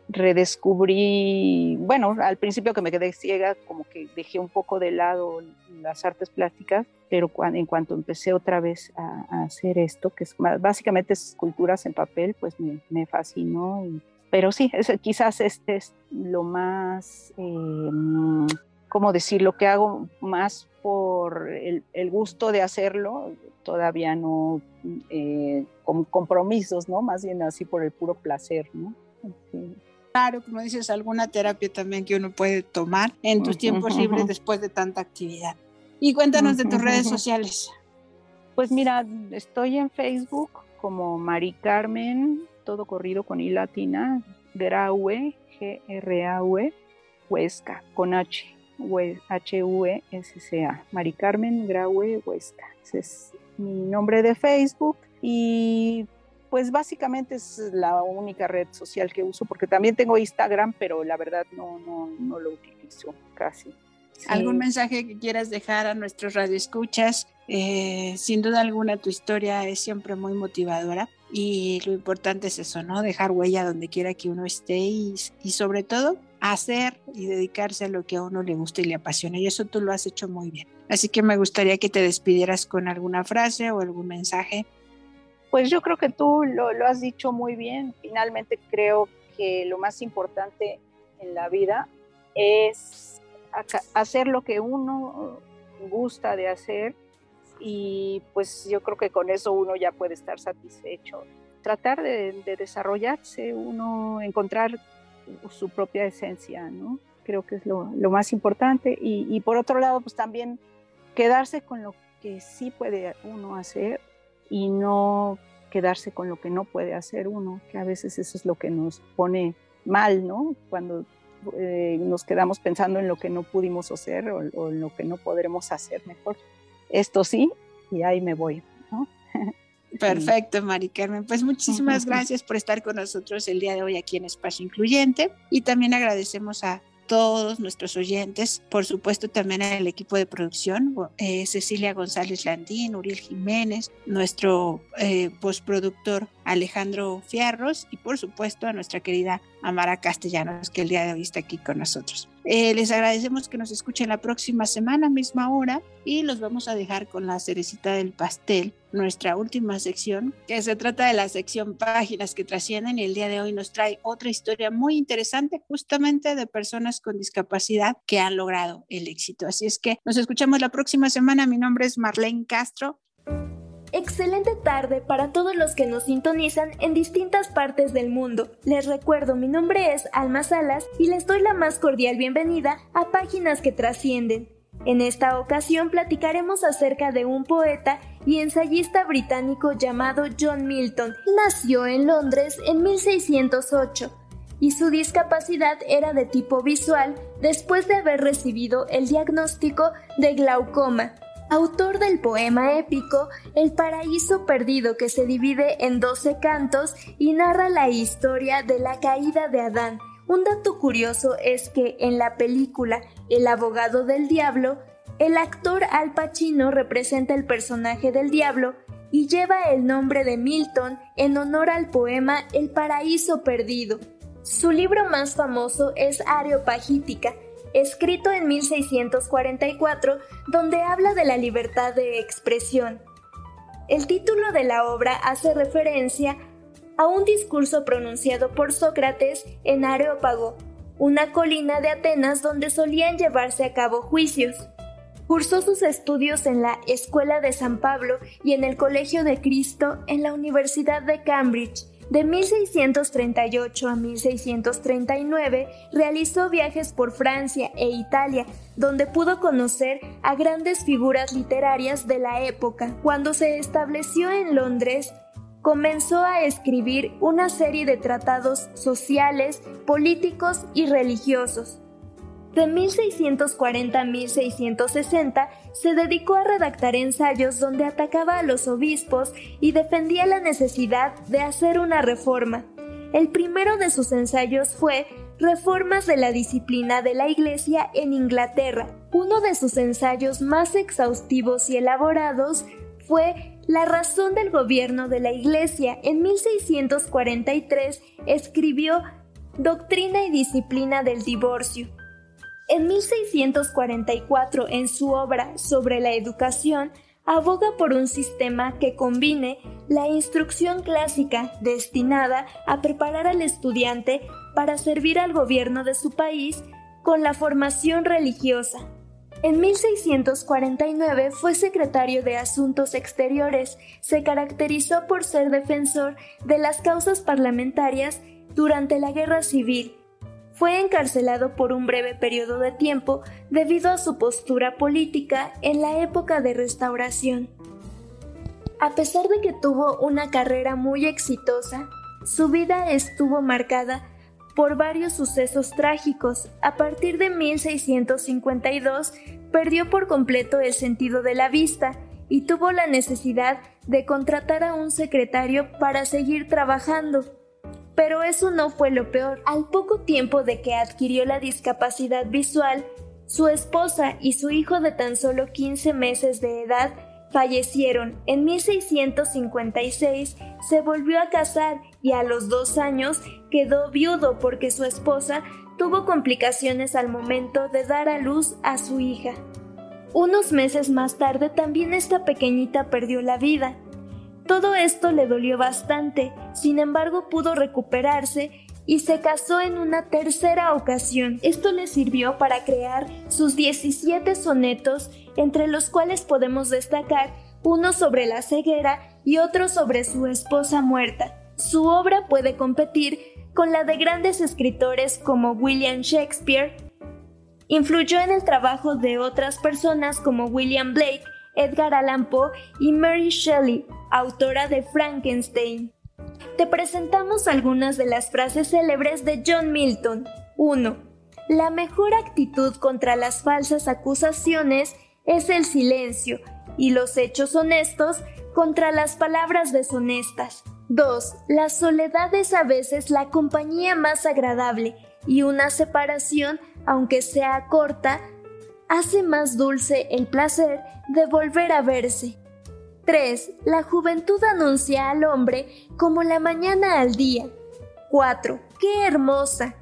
redescubrí, bueno, al principio que me quedé ciega, como que dejé un poco de lado las artes plásticas, pero en cuanto empecé otra vez a, hacer esto, que es básicamente esculturas en papel, pues me, fascinó. Pero sí, quizás este es lo más eh, ¿cómo decirlo? Que hago más por el, gusto de hacerlo, todavía no eh, con compromisos, ¿no? Más bien así por el puro placer, ¿no? Claro, como dices, alguna terapia también que uno puede tomar en tus tiempos libres después de tanta actividad. Y cuéntanos de tus redes sociales. Pues mira, estoy en Facebook como Mari Carmen, todo corrido con I latina, Graue, G-R-A-U-E, Huesca, con H. H-U-E-S-C-A, Mari Carmen Graue Huesca. Ese es mi nombre de Facebook y pues básicamente es la única red social que uso porque también tengo Instagram, pero la verdad no, no, no lo utilizo casi. ¿Algún mensaje que quieras dejar a nuestros radioescuchas? Eh, sin duda alguna tu historia es siempre muy motivadora y lo importante es eso, ¿no? Dejar huella donde quiera que uno esté y, sobre todo hacer y dedicarse a lo que a uno le gusta y le apasiona. Y eso tú lo has hecho muy bien. Así que me gustaría que te despidieras con alguna frase o algún mensaje. Pues yo creo que tú lo, lo has dicho muy bien. Finalmente creo que lo más importante en la vida es hacer lo que uno gusta de hacer y pues yo creo que con eso uno ya puede estar satisfecho. Tratar de, de desarrollarse, uno encontrar su propia esencia, ¿no? Creo que es lo, más importante. Y, por otro lado, pues también quedarse con lo que sí puede uno hacer y no quedarse con lo que no puede hacer uno, que a veces eso es lo que nos pone mal, ¿no? Cuando eh, nos quedamos pensando en lo que no pudimos hacer o, o, en lo que no podremos hacer mejor. Esto sí, y ahí me voy, ¿no? Perfecto, Mari Carmen. Pues muchísimas gracias por estar con nosotros el día de hoy aquí en Espacio Incluyente y también agradecemos a todos nuestros oyentes, por supuesto también al equipo de producción, eh, Cecilia González Landín, Uriel Jiménez, nuestro eh, postproductor Alejandro Fierros y por supuesto a nuestra querida Amara Castellanos que el día de hoy está aquí con nosotros. Eh, les agradecemos que nos escuchen la próxima semana, misma hora, y los vamos a dejar con la cerecita del pastel, nuestra última sección, que se trata de la sección Páginas que trascienden y el día de hoy nos trae otra historia muy interesante justamente de personas con discapacidad que han logrado el éxito. Así es que nos escuchamos la próxima semana. Mi nombre es Marlene Castro. Excelente tarde para todos los que nos sintonizan en distintas partes del mundo. Les recuerdo, mi nombre es Alma Salas y les doy la más cordial bienvenida a Páginas que Trascienden. En esta ocasión platicaremos acerca de un poeta y ensayista británico llamado John Milton. Nació en Londres en 1608 y su discapacidad era de tipo visual después de haber recibido el diagnóstico de glaucoma autor del poema épico El paraíso perdido que se divide en 12 cantos y narra la historia de la caída de Adán. Un dato curioso es que en la película El abogado del diablo, el actor Al Pacino representa el personaje del diablo y lleva el nombre de Milton en honor al poema El paraíso perdido. Su libro más famoso es Areopagítica, escrito en 1644, donde habla de la libertad de expresión. El título de la obra hace referencia a un discurso pronunciado por Sócrates en Areópago, una colina de Atenas donde solían llevarse a cabo juicios. Cursó sus estudios en la Escuela de San Pablo y en el Colegio de Cristo en la Universidad de Cambridge, de 1638 a 1639 realizó viajes por Francia e Italia, donde pudo conocer a grandes figuras literarias de la época. Cuando se estableció en Londres, comenzó a escribir una serie de tratados sociales, políticos y religiosos. De 1640 a 1660 se dedicó a redactar ensayos donde atacaba a los obispos y defendía la necesidad de hacer una reforma. El primero de sus ensayos fue Reformas de la disciplina de la Iglesia en Inglaterra. Uno de sus ensayos más exhaustivos y elaborados fue La razón del gobierno de la Iglesia. En 1643 escribió Doctrina y disciplina del divorcio. En 1644, en su obra sobre la educación, aboga por un sistema que combine la instrucción clásica destinada a preparar al estudiante para servir al gobierno de su país con la formación religiosa. En 1649 fue secretario de Asuntos Exteriores, se caracterizó por ser defensor de las causas parlamentarias durante la Guerra Civil fue encarcelado por un breve periodo de tiempo debido a su postura política en la época de restauración. A pesar de que tuvo una carrera muy exitosa, su vida estuvo marcada por varios sucesos trágicos. A partir de 1652 perdió por completo el sentido de la vista y tuvo la necesidad de contratar a un secretario para seguir trabajando. Pero eso no fue lo peor. Al poco tiempo de que adquirió la discapacidad visual, su esposa y su hijo de tan solo 15 meses de edad fallecieron. En 1656 se volvió a casar y a los dos años quedó viudo porque su esposa tuvo complicaciones al momento de dar a luz a su hija. Unos meses más tarde también esta pequeñita perdió la vida. Todo esto le dolió bastante, sin embargo pudo recuperarse y se casó en una tercera ocasión. Esto le sirvió para crear sus 17 sonetos, entre los cuales podemos destacar uno sobre la ceguera y otro sobre su esposa muerta. Su obra puede competir con la de grandes escritores como William Shakespeare. Influyó en el trabajo de otras personas como William Blake, Edgar Allan Poe y Mary Shelley, autora de Frankenstein. Te presentamos algunas de las frases célebres de John Milton. 1. la mejor actitud contra las falsas acusaciones es el silencio y los hechos honestos contra las palabras deshonestas. 2. La soledad es a veces la compañía más agradable y una separación, aunque sea corta, hace más dulce el placer de volver a verse. 3. La juventud anuncia al hombre como la mañana al día. 4. ¡Qué hermosa!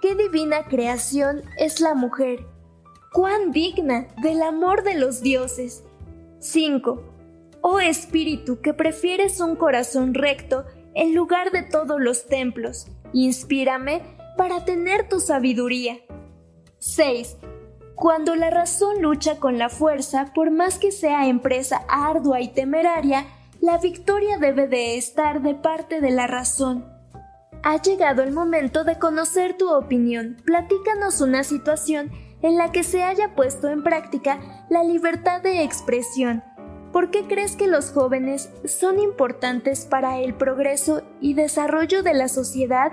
¡Qué divina creación es la mujer! ¡Cuán digna del amor de los dioses! 5. Oh espíritu que prefieres un corazón recto en lugar de todos los templos, inspírame para tener tu sabiduría. 6. Cuando la razón lucha con la fuerza, por más que sea empresa ardua y temeraria, la victoria debe de estar de parte de la razón. Ha llegado el momento de conocer tu opinión. Platícanos una situación en la que se haya puesto en práctica la libertad de expresión. ¿Por qué crees que los jóvenes son importantes para el progreso y desarrollo de la sociedad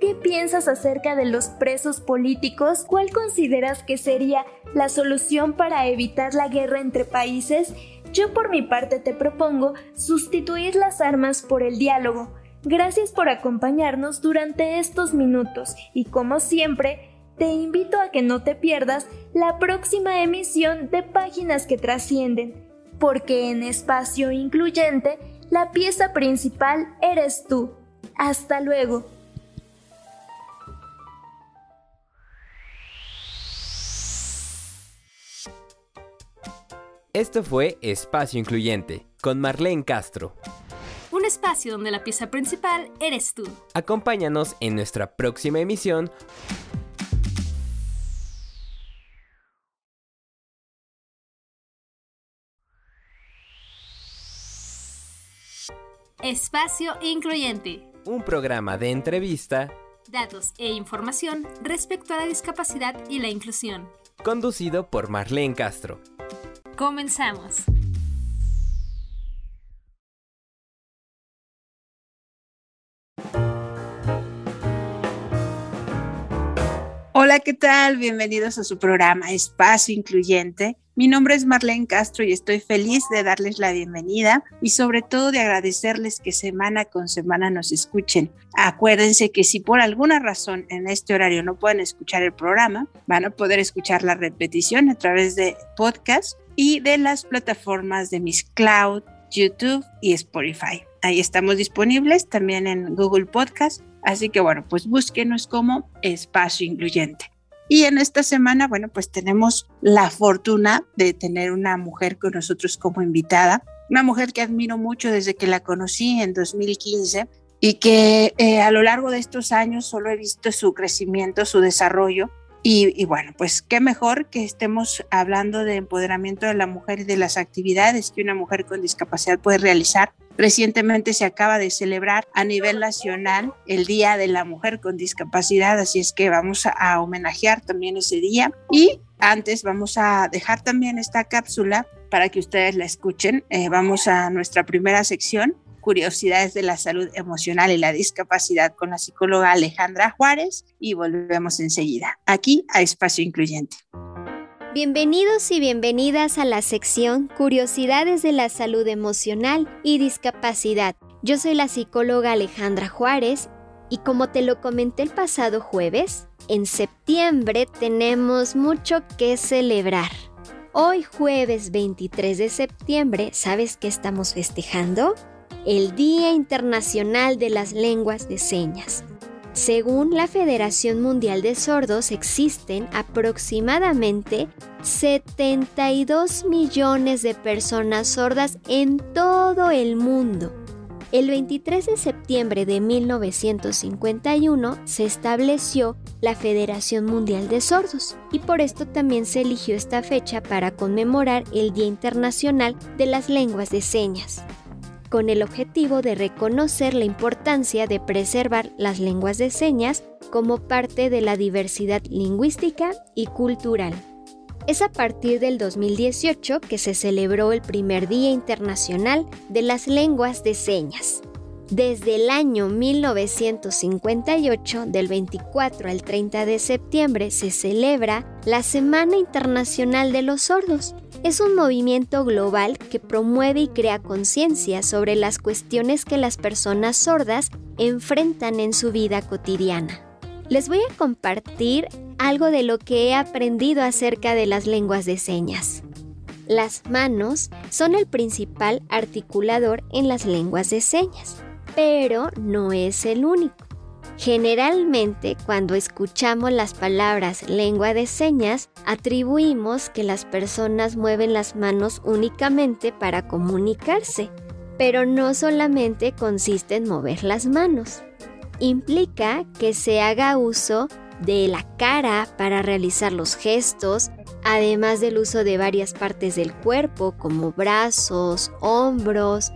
¿Qué piensas acerca de los presos políticos? ¿Cuál consideras que sería la solución para evitar la guerra entre países? Yo por mi parte te propongo sustituir las armas por el diálogo. Gracias por acompañarnos durante estos minutos y como siempre, te invito a que no te pierdas la próxima emisión de Páginas que Trascienden, porque en espacio incluyente, la pieza principal eres tú. Hasta luego. Esto fue Espacio Incluyente, con Marlene Castro. Un espacio donde la pieza principal eres tú. Acompáñanos en nuestra próxima emisión. Espacio Incluyente. Un programa de entrevista, datos e información respecto a la discapacidad y la inclusión. Conducido por Marlene Castro. Comenzamos. Hola, ¿qué tal? Bienvenidos a su programa Espacio Incluyente. Mi nombre es Marlene Castro y estoy feliz de darles la bienvenida y sobre todo de agradecerles que semana con semana nos escuchen. Acuérdense que si por alguna razón en este horario no pueden escuchar el programa, van a poder escuchar la repetición a través de podcast y de las plataformas de Miss Cloud, YouTube y Spotify. Ahí estamos disponibles también en Google Podcast, así que bueno, pues búsquenos como espacio incluyente. Y en esta semana, bueno, pues tenemos la fortuna de tener una mujer con nosotros como invitada, una mujer que admiro mucho desde que la conocí en 2015 y que eh, a lo largo de estos años solo he visto su crecimiento, su desarrollo y, bueno, pues qué mejor que estemos hablando de empoderamiento de la mujer y de las actividades que una mujer con discapacidad puede realizar. Recientemente se acaba de celebrar a nivel nacional el Día de la Mujer con Discapacidad, así es que vamos a, homenajear también ese día. Y antes vamos a dejar también esta cápsula para que ustedes la escuchen. Eh, vamos a nuestra primera sección curiosidades de la salud emocional y la discapacidad con la psicóloga Alejandra Juárez y volvemos enseguida aquí a Espacio Incluyente. Bienvenidos y bienvenidas a la sección Curiosidades de la salud emocional y discapacidad. Yo soy la psicóloga Alejandra Juárez y como te lo comenté el pasado jueves, en septiembre tenemos mucho que celebrar. Hoy jueves 23 de septiembre, ¿sabes qué estamos festejando? El Día Internacional de las Lenguas de Señas. Según la Federación Mundial de Sordos, existen aproximadamente 72 millones de personas sordas en todo el mundo. El 23 de septiembre de 1951 se estableció la Federación Mundial de Sordos y por esto también se eligió esta fecha para conmemorar el Día Internacional de las Lenguas de Señas con el objetivo de reconocer la importancia de preservar las lenguas de señas como parte de la diversidad lingüística y cultural. Es a partir del 2018 que se celebró el primer Día Internacional de las Lenguas de Señas. Desde el año 1958, del 24 al 30 de septiembre, se celebra la Semana Internacional de los Sordos. Es un movimiento global que promueve y crea conciencia sobre las cuestiones que las personas sordas enfrentan en su vida cotidiana. Les voy a compartir algo de lo que he aprendido acerca de las lenguas de señas. Las manos son el principal articulador en las lenguas de señas pero no es el único. Generalmente, cuando escuchamos las palabras lengua de señas, atribuimos que las personas mueven las manos únicamente para comunicarse, pero no solamente consiste en mover las manos. Implica que se haga uso de la cara para realizar los gestos, además del uso de varias partes del cuerpo como brazos, hombros,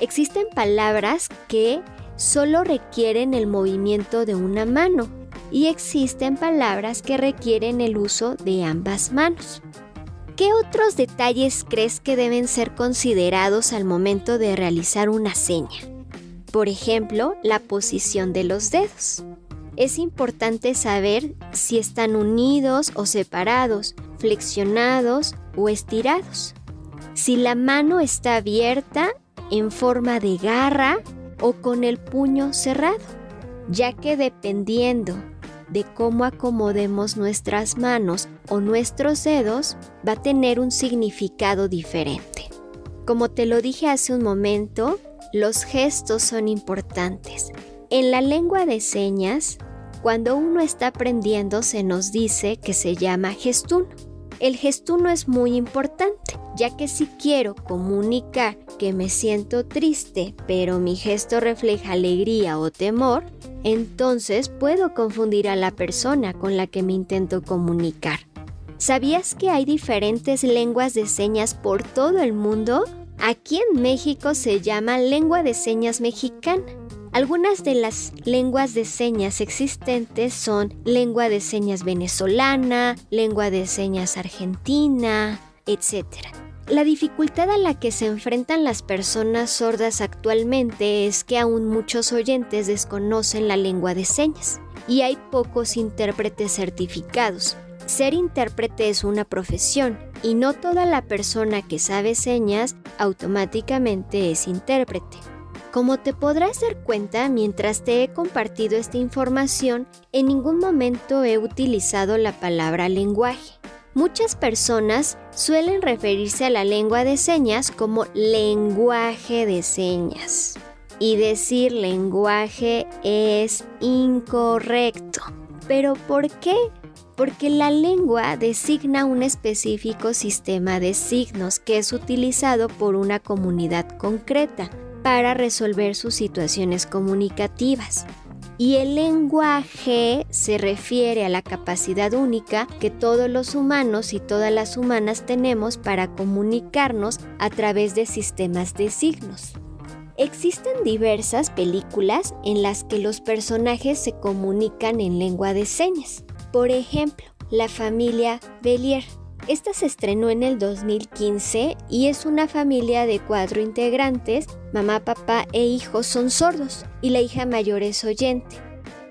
Existen palabras que solo requieren el movimiento de una mano y existen palabras que requieren el uso de ambas manos. ¿Qué otros detalles crees que deben ser considerados al momento de realizar una seña? Por ejemplo, la posición de los dedos. Es importante saber si están unidos o separados, flexionados o estirados. Si la mano está abierta en forma de garra o con el puño cerrado, ya que dependiendo de cómo acomodemos nuestras manos o nuestros dedos, va a tener un significado diferente. Como te lo dije hace un momento, los gestos son importantes. En la lengua de señas, cuando uno está aprendiendo se nos dice que se llama gestuno. El gestuno es muy importante, ya que si quiero comunicar que me siento triste, pero mi gesto refleja alegría o temor, entonces puedo confundir a la persona con la que me intento comunicar. ¿Sabías que hay diferentes lenguas de señas por todo el mundo? Aquí en México se llama lengua de señas mexicana. Algunas de las lenguas de señas existentes son lengua de señas venezolana, lengua de señas argentina, etc. La dificultad a la que se enfrentan las personas sordas actualmente es que aún muchos oyentes desconocen la lengua de señas y hay pocos intérpretes certificados. Ser intérprete es una profesión y no toda la persona que sabe señas automáticamente es intérprete. Como te podrás dar cuenta mientras te he compartido esta información, en ningún momento he utilizado la palabra lenguaje. Muchas personas suelen referirse a la lengua de señas como lenguaje de señas. Y decir lenguaje es incorrecto. ¿Pero por qué? Porque la lengua designa un específico sistema de signos que es utilizado por una comunidad concreta para resolver sus situaciones comunicativas. Y el lenguaje se refiere a la capacidad única que todos los humanos y todas las humanas tenemos para comunicarnos a través de sistemas de signos. Existen diversas películas en las que los personajes se comunican en lengua de señas. Por ejemplo, la familia Bellier esta se estrenó en el 2015 y es una familia de cuatro integrantes, mamá, papá e hijos son sordos y la hija mayor es oyente.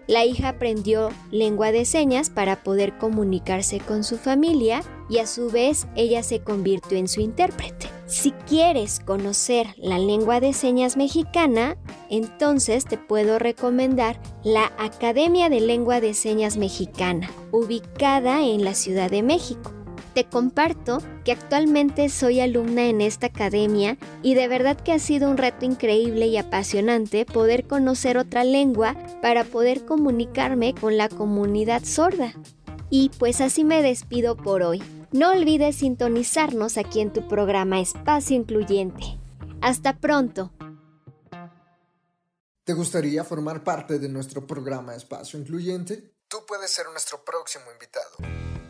La hija aprendió lengua de señas para poder comunicarse con su familia y a su vez ella se convirtió en su intérprete. Si quieres conocer la lengua de señas mexicana, entonces te puedo recomendar la Academia de Lengua de Señas Mexicana, ubicada en la Ciudad de México. Te comparto que actualmente soy alumna en esta academia y de verdad que ha sido un reto increíble y apasionante poder conocer otra lengua para poder comunicarme con la comunidad sorda. Y pues así me despido por hoy. No olvides sintonizarnos aquí en tu programa Espacio Incluyente. Hasta pronto. ¿Te gustaría formar parte de nuestro programa Espacio Incluyente? Tú puedes ser nuestro próximo invitado.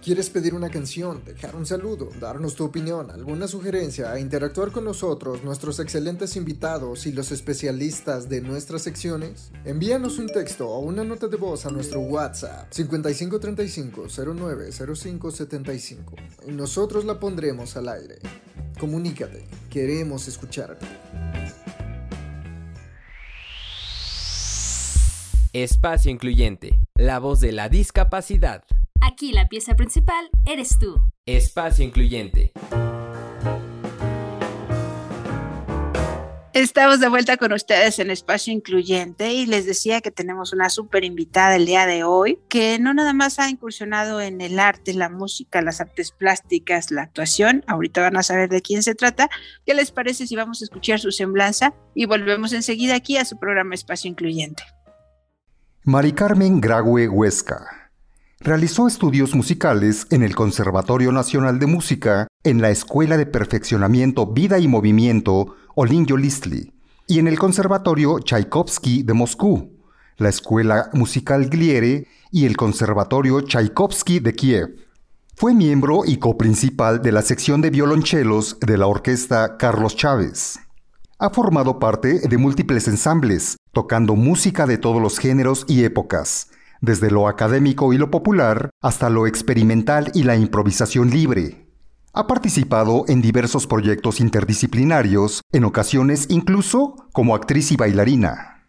¿Quieres pedir una canción, dejar un saludo, darnos tu opinión, alguna sugerencia e interactuar con nosotros, nuestros excelentes invitados y los especialistas de nuestras secciones? Envíanos un texto o una nota de voz a nuestro WhatsApp 5535-090575 y nosotros la pondremos al aire. Comunícate, queremos escucharte. Espacio Incluyente, la voz de la discapacidad. Aquí la pieza principal eres tú. Espacio Incluyente. Estamos de vuelta con ustedes en Espacio Incluyente y les decía que tenemos una súper invitada el día de hoy, que no nada más ha incursionado en el arte, la música, las artes plásticas, la actuación. Ahorita van a saber de quién se trata. ¿Qué les parece si vamos a escuchar su semblanza y volvemos enseguida aquí a su programa Espacio Incluyente? Mari Carmen Graue Huesca. Realizó estudios musicales en el Conservatorio Nacional de Música, en la Escuela de Perfeccionamiento Vida y Movimiento Olinyo Listli y en el Conservatorio Tchaikovsky de Moscú, la Escuela Musical Gliere y el Conservatorio Tchaikovsky de Kiev. Fue miembro y coprincipal de la sección de violonchelos de la orquesta Carlos Chávez. Ha formado parte de múltiples ensambles, tocando música de todos los géneros y épocas, desde lo académico y lo popular hasta lo experimental y la improvisación libre. Ha participado en diversos proyectos interdisciplinarios, en ocasiones incluso como actriz y bailarina.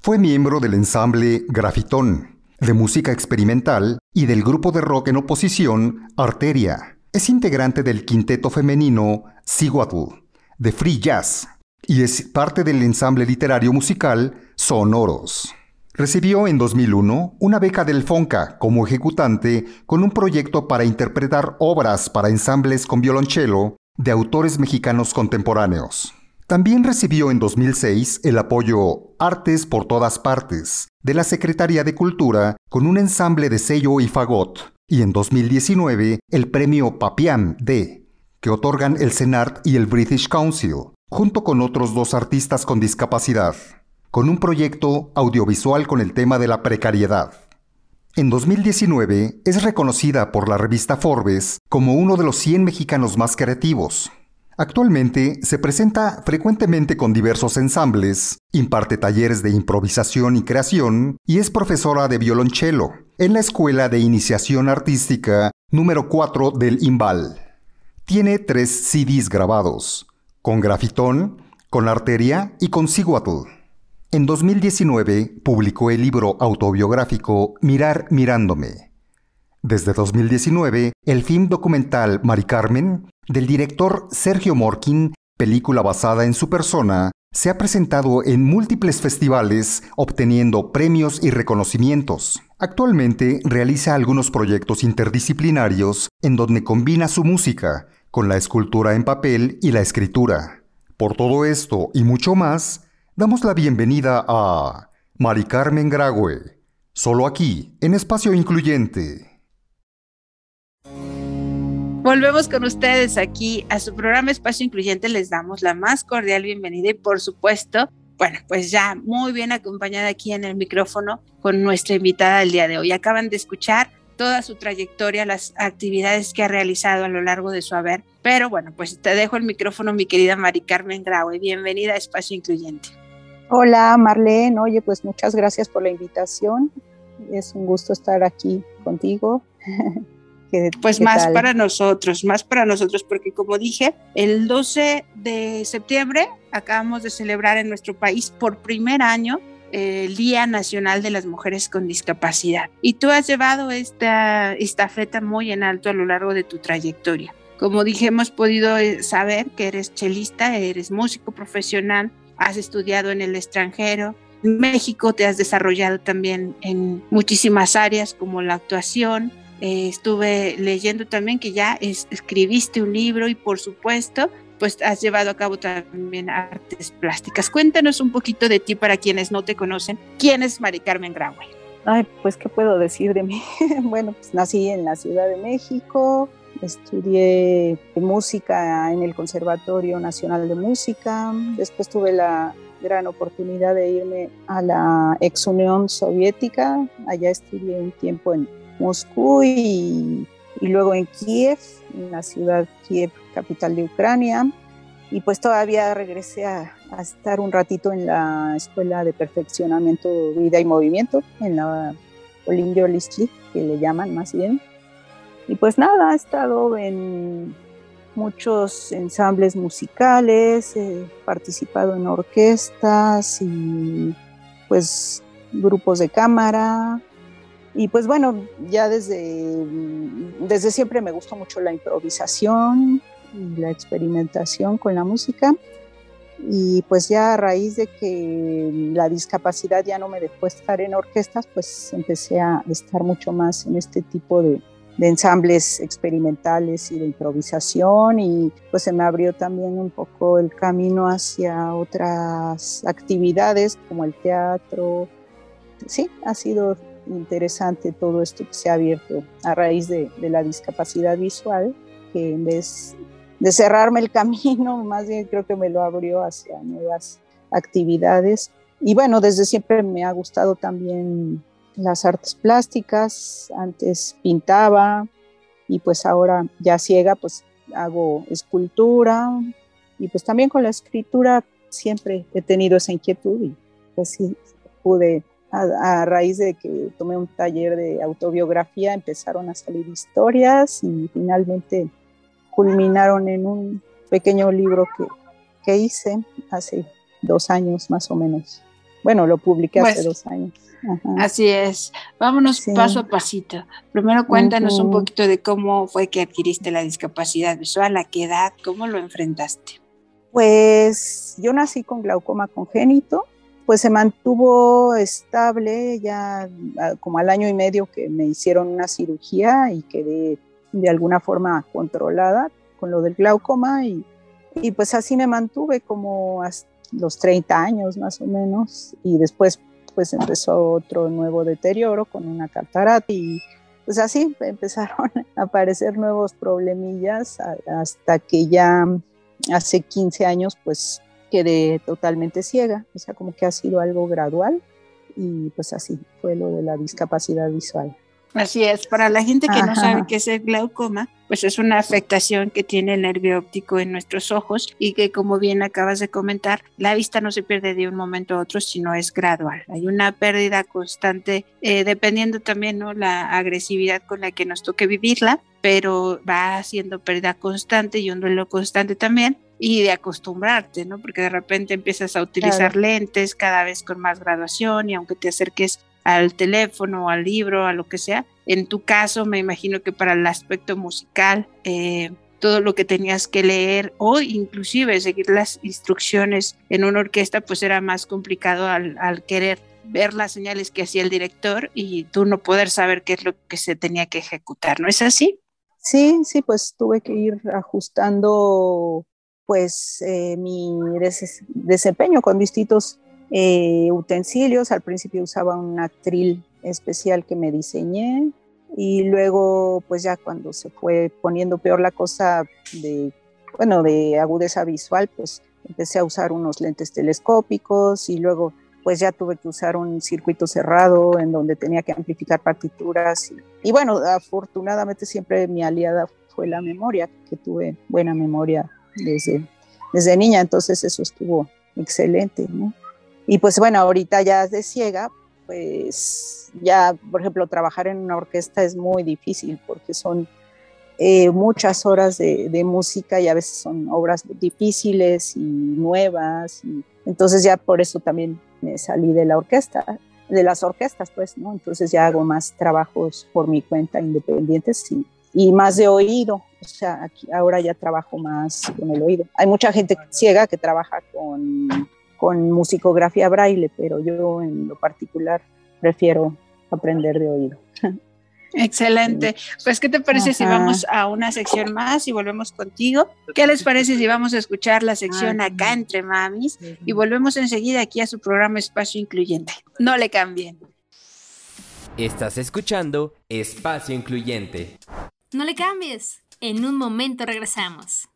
Fue miembro del ensamble Grafitón, de música experimental y del grupo de rock en oposición Arteria. Es integrante del quinteto femenino Siguatl, de free jazz, y es parte del ensamble literario musical Sonoros. Recibió en 2001 una beca del FONCA como ejecutante con un proyecto para interpretar obras para ensambles con violonchelo de autores mexicanos contemporáneos. También recibió en 2006 el apoyo Artes por todas partes de la Secretaría de Cultura con un ensamble de sello y fagot y en 2019 el premio Papiam D, que otorgan el CENART y el British Council, junto con otros dos artistas con discapacidad con un proyecto audiovisual con el tema de la precariedad. En 2019 es reconocida por la revista Forbes como uno de los 100 mexicanos más creativos. Actualmente se presenta frecuentemente con diversos ensambles, imparte talleres de improvisación y creación y es profesora de violonchelo en la Escuela de Iniciación Artística número 4 del IMBAL. Tiene tres CDs grabados, con grafitón, con arteria y con ciguatl. En 2019 publicó el libro autobiográfico Mirar mirándome. Desde 2019, el film documental Mari Carmen, del director Sergio Morkin, película basada en su persona, se ha presentado en múltiples festivales, obteniendo premios y reconocimientos. Actualmente realiza algunos proyectos interdisciplinarios en donde combina su música con la escultura en papel y la escritura. Por todo esto y mucho más, damos la bienvenida a Mari Carmen Grague, solo aquí, en Espacio Incluyente. Volvemos con ustedes aquí a su programa Espacio Incluyente. Les damos la más cordial bienvenida y por supuesto, bueno, pues ya muy bien acompañada aquí en el micrófono con nuestra invitada del día de hoy. Acaban de escuchar toda su trayectoria, las actividades que ha realizado a lo largo de su haber. Pero bueno, pues te dejo el micrófono, mi querida Mari Carmen Graue. Bienvenida a Espacio Incluyente. Hola Marlene, oye, pues muchas gracias por la invitación. Es un gusto estar aquí contigo. pues más para nosotros, más para nosotros, porque como dije, el 12 de septiembre acabamos de celebrar en nuestro país por primer año el Día Nacional de las Mujeres con Discapacidad. Y tú has llevado esta estafeta muy en alto a lo largo de tu trayectoria. Como dije, hemos podido eh, saber que eres chelista, eres músico profesional, has estudiado en el extranjero. En México te has desarrollado también en muchísimas áreas como la actuación. Eh, estuve leyendo también que ya escribiste un libro y por supuesto pues has llevado a cabo también artes plásticas. Cuéntanos un poquito de ti para quienes no te conocen. ¿Quién es Mari Carmen Graue? Ay, pues qué puedo decir de mí. bueno, pues nací en la Ciudad de México, Estudié música en el Conservatorio Nacional de Música. Después tuve la gran oportunidad de irme a la ex Unión Soviética. Allá estudié un tiempo en Moscú y, luego en Kiev, en la ciudad Kiev, capital de Ucrania. Y pues todavía regresé a, estar un ratito en la Escuela de Perfeccionamiento Vida y Movimiento, en la Olinyo Listli, que le llaman más bien. Y pues nada, he estado en muchos ensambles musicales, he participado en orquestas y pues grupos de cámara. Y pues bueno, ya desde, desde siempre me gustó mucho la improvisación y la experimentación con la música. Y pues ya a raíz de que la discapacidad ya no me dejó estar en orquestas, pues empecé a estar mucho más en este tipo de, de ensambles experimentales y de improvisación y pues se me abrió también un poco el camino hacia otras actividades como el teatro. Sí, ha sido interesante todo esto que se ha abierto a raíz de, de la discapacidad visual, que en vez de cerrarme el camino, más bien creo que me lo abrió hacia nuevas actividades. Y bueno, desde siempre me ha gustado también las artes plásticas, antes pintaba y pues ahora ya ciega pues hago escultura y pues también con la escritura siempre he tenido esa inquietud y pues sí pude a, raíz de que tomé un taller de autobiografía empezaron a salir historias y finalmente culminaron en un pequeño libro que, que hice hace dos años más o menos. Bueno, lo publiqué hace pues, dos años. Así es. Vámonos paso a pasito. Primero cuéntanos un poquito de cómo fue que adquiriste la discapacidad visual, a qué edad, cómo lo enfrentaste. Pues yo nací con glaucoma congénito, pues se mantuvo estable ya ah, como al año y medio que me hicieron una cirugía y quedé de alguna forma controlada con lo del glaucoma y, y pues así me mantuve como hasta los 30 años más o menos. Y después pues empezó otro nuevo deterioro con una catarata y pues así empezaron a aparecer nuevos problemillas hasta que ya hace 15 años pues quedé totalmente ciega, o sea, como que ha sido algo gradual y pues así fue lo de la discapacidad visual. Así es, para la gente que no sabe qué es el glaucoma, pues es una afectación que tiene el nervio óptico en nuestros ojos y que como bien acabas de comentar, la vista no se pierde de un momento a otro, sino es gradual. Hay una pérdida constante, eh, dependiendo también ¿no? la agresividad con la que nos toque vivirla, pero va siendo pérdida constante y un duelo constante también y de acostumbrarte, ¿no? Porque de repente empiezas a utilizar lentes cada vez con más graduación y aunque te acerques al teléfono, al libro, a lo que sea. En tu caso, me imagino que para el aspecto musical, eh, todo lo que tenías que leer o inclusive seguir las instrucciones en una orquesta, pues era más complicado al, al querer ver las señales que hacía el director y tú no poder saber qué es lo que se tenía que ejecutar, ¿no es así? Sí, sí, pues tuve que ir ajustando pues eh, mi desempeño con distintos eh, utensilios. Al principio usaba un atril especial que me diseñé y luego pues ya cuando se fue poniendo peor la cosa de, bueno, de agudeza visual, pues empecé a usar unos lentes telescópicos y luego pues ya tuve que usar un circuito cerrado en donde tenía que amplificar partituras. Y, y, bueno, afortunadamente siempre mi aliada fue la memoria, que tuve buena memoria desde, desde niña, entonces eso estuvo excelente, ¿no? Y pues bueno, ahorita ya de ciega, pues ya, por ejemplo, trabajar en una orquesta es muy difícil porque son eh, muchas horas de, música y a veces son obras difíciles y nuevas. Y entonces ya por eso también me salí de la orquesta, de las orquestas, pues, ¿no? Entonces ya hago más trabajos por mi cuenta independientes y, y más de oído. O sea, aquí, ahora ya trabajo más con el oído. Hay mucha gente ciega que trabaja con con musicografía braille, pero yo en lo particular prefiero aprender de oído. Excelente. Pues, ¿qué te parece si vamos a una sección más y volvemos contigo? ¿Qué les parece si vamos a escuchar la sección acá entre mamis y volvemos enseguida aquí a su programa Espacio Incluyente? No le cambien. Estás escuchando Espacio Incluyente. No le cambies. En un momento regresamos.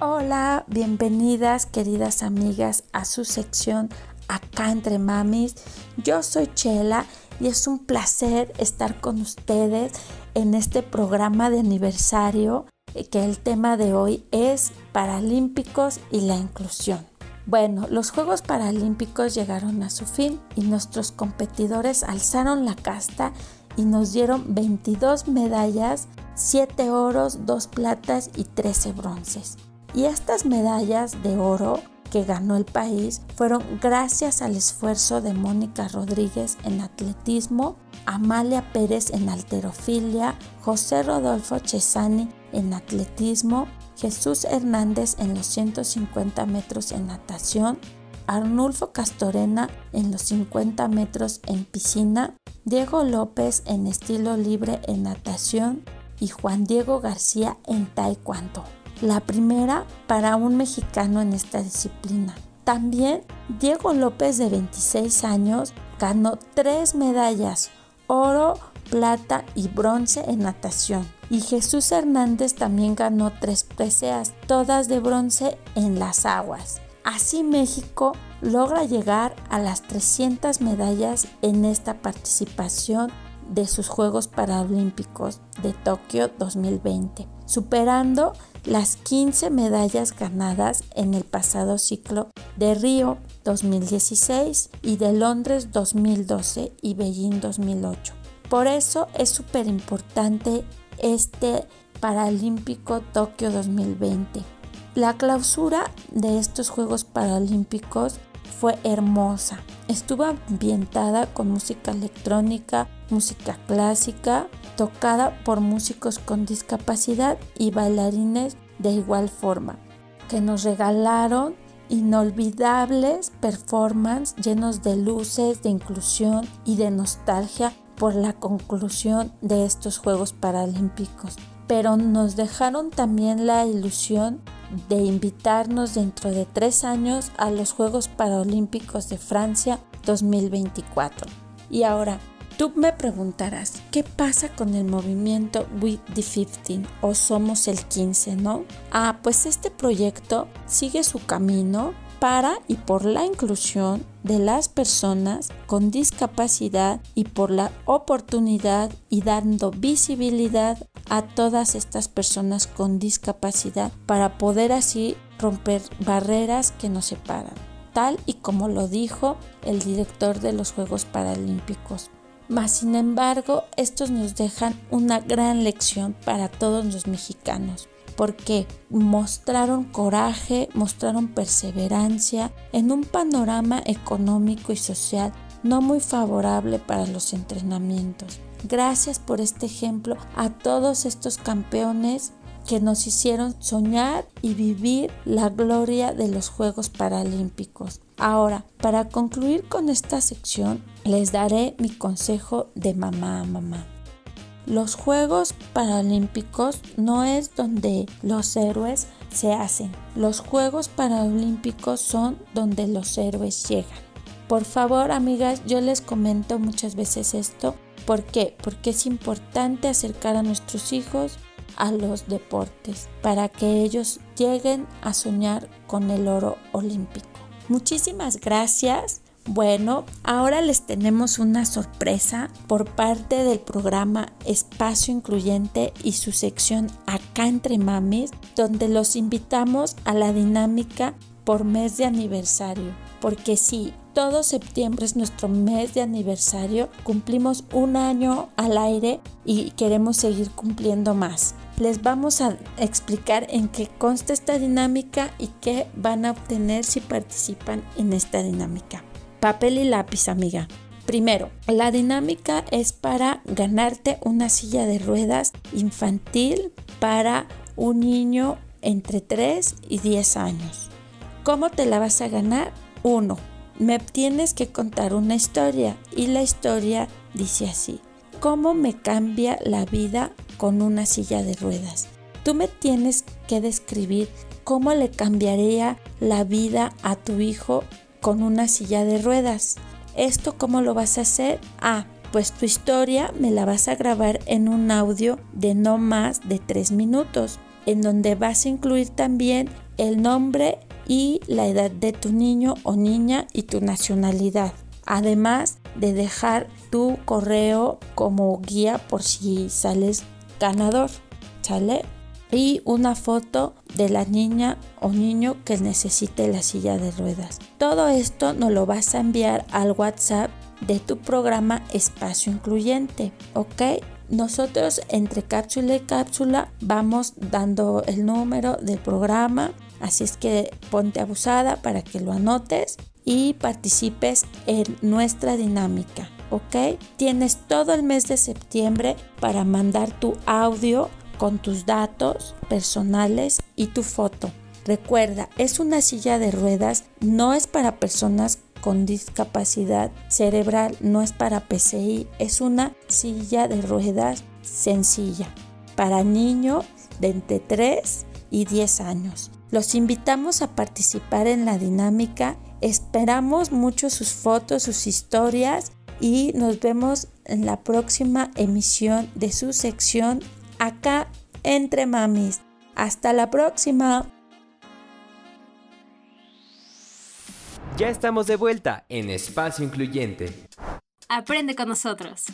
Hola, bienvenidas queridas amigas a su sección Acá entre Mamis. Yo soy Chela y es un placer estar con ustedes en este programa de aniversario eh, que el tema de hoy es Paralímpicos y la inclusión. Bueno, los Juegos Paralímpicos llegaron a su fin y nuestros competidores alzaron la casta y nos dieron 22 medallas, 7 oros, 2 platas y 13 bronces. Y estas medallas de oro que ganó el país fueron gracias al esfuerzo de Mónica Rodríguez en atletismo, Amalia Pérez en alterofilia, José Rodolfo Chesani en atletismo, Jesús Hernández en los 150 metros en natación, Arnulfo Castorena en los 50 metros en piscina, Diego López en estilo libre en natación y Juan Diego García en taekwondo. La primera para un mexicano en esta disciplina. También Diego López de 26 años ganó tres medallas, oro, plata y bronce en natación. Y Jesús Hernández también ganó tres preseas, todas de bronce en las aguas. Así México logra llegar a las 300 medallas en esta participación de sus Juegos Paralímpicos de Tokio 2020, superando las 15 medallas ganadas en el pasado ciclo de Río 2016 y de Londres 2012 y Beijing 2008. Por eso es súper importante este Paralímpico Tokio 2020 la clausura de estos Juegos Paralímpicos fue hermosa. Estuvo ambientada con música electrónica, música clásica, tocada por músicos con discapacidad y bailarines de igual forma, que nos regalaron inolvidables performances llenos de luces, de inclusión y de nostalgia por la conclusión de estos Juegos Paralímpicos. Pero nos dejaron también la ilusión de invitarnos dentro de tres años a los Juegos Paralímpicos de Francia 2024. Y ahora, tú me preguntarás, ¿qué pasa con el movimiento We the 15 o Somos el 15, no? Ah, pues este proyecto sigue su camino para y por la inclusión de las personas con discapacidad y por la oportunidad y dando visibilidad a todas estas personas con discapacidad para poder así romper barreras que nos separan, tal y como lo dijo el director de los Juegos Paralímpicos. Mas, sin embargo, estos nos dejan una gran lección para todos los mexicanos porque mostraron coraje, mostraron perseverancia en un panorama económico y social no muy favorable para los entrenamientos. Gracias por este ejemplo a todos estos campeones que nos hicieron soñar y vivir la gloria de los Juegos Paralímpicos. Ahora, para concluir con esta sección, les daré mi consejo de mamá a mamá. Los Juegos Paralímpicos no es donde los héroes se hacen. Los Juegos Paralímpicos son donde los héroes llegan. Por favor, amigas, yo les comento muchas veces esto. ¿Por qué? Porque es importante acercar a nuestros hijos a los deportes para que ellos lleguen a soñar con el oro olímpico. Muchísimas gracias bueno, ahora les tenemos una sorpresa por parte del programa Espacio Incluyente y su sección Acá entre Mamis, donde los invitamos a la dinámica por mes de aniversario. Porque sí, todo septiembre es nuestro mes de aniversario, cumplimos un año al aire y queremos seguir cumpliendo más. Les vamos a explicar en qué consta esta dinámica y qué van a obtener si participan en esta dinámica papel y lápiz, amiga. Primero, la dinámica es para ganarte una silla de ruedas infantil para un niño entre 3 y 10 años. ¿Cómo te la vas a ganar? Uno, me tienes que contar una historia y la historia dice así. ¿Cómo me cambia la vida con una silla de ruedas? Tú me tienes que describir cómo le cambiaría la vida a tu hijo con una silla de ruedas. ¿Esto cómo lo vas a hacer? Ah, pues tu historia me la vas a grabar en un audio de no más de 3 minutos, en donde vas a incluir también el nombre y la edad de tu niño o niña y tu nacionalidad. Además de dejar tu correo como guía por si sales ganador. ¿Sale? Una foto de la niña o niño que necesite la silla de ruedas. Todo esto nos lo vas a enviar al WhatsApp de tu programa Espacio Incluyente, ¿ok? Nosotros entre cápsula y cápsula vamos dando el número del programa, Así es que ponte abusada para que lo anotes y participes en nuestra dinámica, ¿ok? Tienes todo el mes de septiembre para mandar tu audio con tus datos personales y tu foto. Recuerda, es una silla de ruedas, no es para personas con discapacidad cerebral, no es para PCI, es una silla de ruedas sencilla para niños de entre 3 y 10 años. Los invitamos a participar en la dinámica, esperamos mucho sus fotos, sus historias y nos vemos en la próxima emisión de su sección acá entre mamis. Hasta la próxima. Ya estamos de vuelta en Espacio Incluyente. Aprende con nosotros.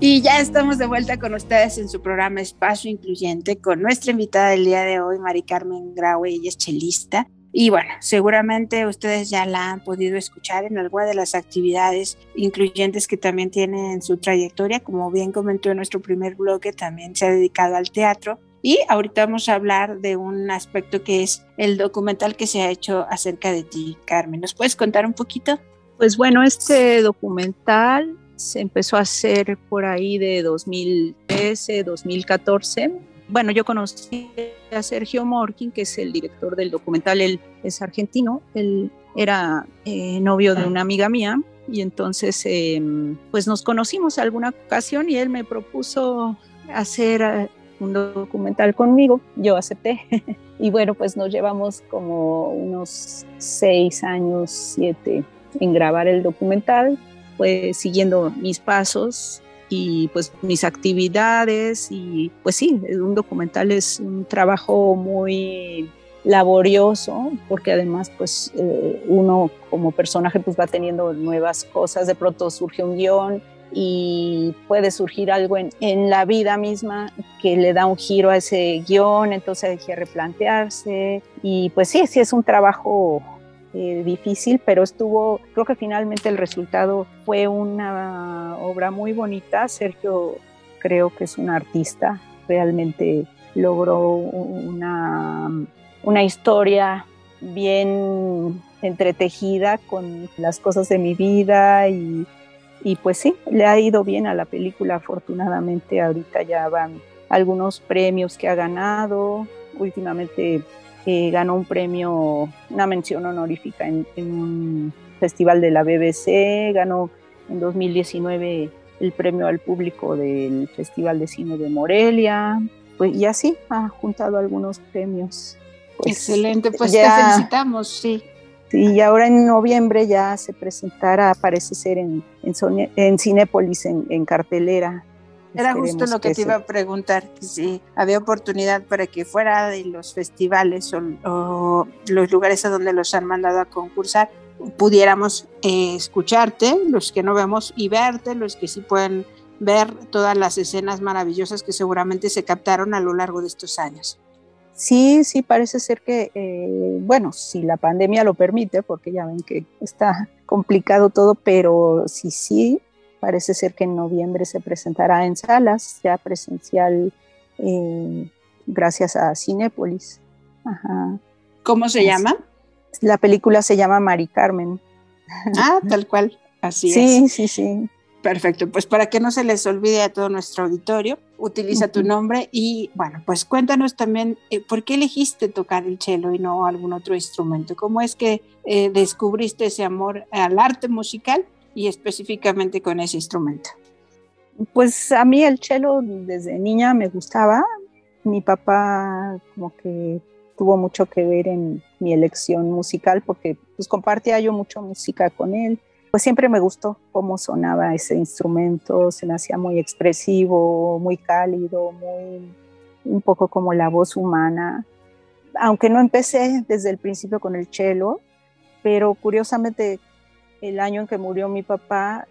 Y ya estamos de vuelta con ustedes en su programa Espacio Incluyente con nuestra invitada del día de hoy, Mari Carmen Graue, ella es chelista. Y bueno, seguramente ustedes ya la han podido escuchar en alguna de las actividades incluyentes que también tiene en su trayectoria. Como bien comentó en nuestro primer bloque, también se ha dedicado al teatro. Y ahorita vamos a hablar de un aspecto que es el documental que se ha hecho acerca de ti, Carmen. ¿Nos puedes contar un poquito? Pues bueno, este documental se empezó a hacer por ahí de 2013, 2014 bueno, yo conocí a Sergio Morkin, que es el director del documental, él es argentino, él era eh, novio de una amiga mía y entonces em, pues nos conocimos alguna ocasión y él me propuso hacer eh, un documental conmigo, yo acepté y bueno pues nos llevamos como unos seis años, siete en grabar el documental, pues siguiendo mis pasos y pues mis actividades y pues sí, un documental es un trabajo muy laborioso porque además pues eh, uno como personaje pues va teniendo nuevas cosas, de pronto surge un guion y puede surgir algo en, la vida misma que le da un giro a ese guion, entonces hay que replantearse y pues sí, sí es un trabajo eh, difícil, pero estuvo, creo que finalmente el resultado fue una obra muy bonita. Sergio creo que es un artista, realmente logró una, una historia bien entretejida con las cosas de mi vida y, y pues sí, le ha ido bien a la película afortunadamente, ahorita ya van algunos premios que ha ganado, últimamente ganó un premio, una mención honorífica en, un festival de la BBC, ganó en 2019 el premio al público del Festival de Cine de Morelia, pues y así ha juntado algunos premios. Pues, Excelente, pues te felicitamos, sí. Y ahora en noviembre ya se presentará, parece ser en, en, en Cinépolis, en, en cartelera, era justo lo que, te iba a preguntar, si había oportunidad para que fuera de los festivales o, los lugares a donde los han mandado a concursar, pudiéramos eh, escucharte, los que no vemos, y verte, los que sí pueden ver todas las escenas maravillosas que seguramente se captaron a lo largo de estos años. Sí, sí, parece ser que, eh, bueno, si la pandemia lo permite, porque ya ven que está complicado todo, pero sí, sí, Parece ser que en noviembre se presentará en salas, ya presencial, eh, gracias a Cinépolis. ¿Cómo se llama? La película se llama Mari Carmen. Ah, tal cual, así es. Sí, sí, sí. Perfecto, pues para que no se les olvide a todo nuestro auditorio, utiliza tu nombre y bueno, pues cuéntanos también eh, por qué elegiste tocar el cello y no algún otro instrumento. ¿Cómo es que eh, descubriste ese amor al arte musical y específicamente con ese instrumento? Pues a mí el cello desde niña me gustaba. Mi papá como que tuvo mucho que ver en mi elección musical porque pues compartía yo mucho música con él. Pues siempre me gustó cómo sonaba ese instrumento, se me hacía muy expresivo, muy cálido, muy un poco como la voz humana. Aunque no empecé desde el principio con el cello, pero curiosamente el año en que murió mi papá,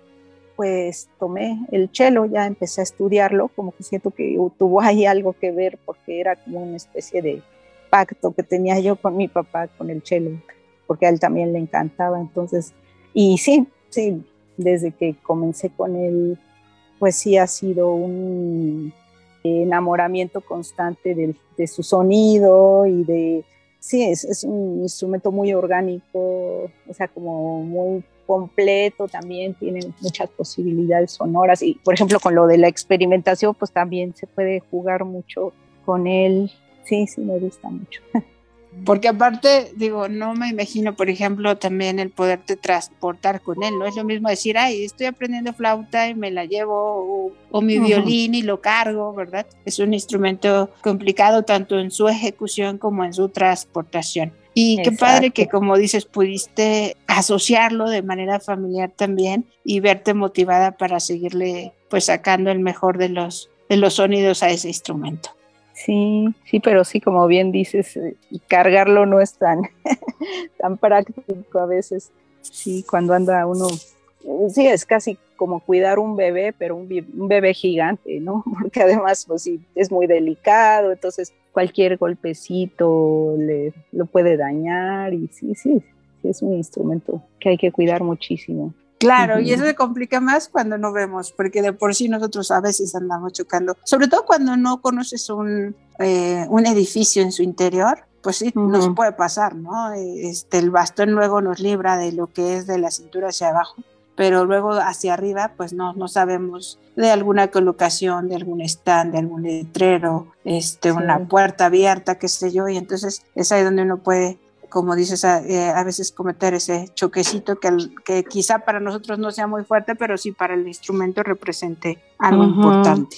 pues tomé el cello, ya empecé a estudiarlo, como que siento que tuvo ahí algo que ver porque era como una especie de pacto que tenía yo con mi papá con el cello, porque a él también le encantaba, entonces, y sí, sí, desde que comencé con él, pues sí ha sido un, enamoramiento constante de, de su sonido y de, sí, es, es, un instrumento muy orgánico, o sea, como muy completo también, tiene muchas posibilidades sonoras y, por ejemplo, con lo de la experimentación, pues también se puede jugar mucho con él. Sí, sí, me gusta mucho. Porque aparte, digo, no me imagino, por ejemplo, también el poderte transportar con él, ¿no? Es lo mismo decir, ay, estoy aprendiendo flauta y me la llevo, o, mi violín y lo cargo, ¿verdad? Es un instrumento complicado tanto en su ejecución como en su transportación. Y qué padre que, como dices, pudiste asociarlo de manera familiar también y verte motivada para seguirle, pues, sacando el mejor de los, de los sonidos a ese instrumento. Sí, sí, pero sí, como bien dices, eh, cargarlo no es tan, tan práctico a veces. Sí, cuando anda uno, sí, es casi como cuidar un bebé, pero un, bebé gigante, ¿no? Porque además, pues sí, es muy delicado, entonces cualquier golpecito le, lo puede dañar y sí, sí, sí, es un instrumento que hay que cuidar muchísimo. Claro, y eso se complica más cuando no vemos, porque de por sí nosotros a veces andamos chocando, sobre todo cuando no conoces un, eh, un edificio en su interior, pues sí, nos puede pasar, ¿no? Este, el bastón luego nos libra de lo que es de la cintura hacia abajo, pero luego hacia arriba, pues no, no sabemos de alguna colocación, de algún stand, de algún letrero, este, una puerta abierta, qué sé yo, y entonces es ahí donde uno puede como dices, eh, a, veces cometer ese choquecito que, que, quizá para nosotros no sea muy fuerte, pero sí para el instrumento represente algo importante.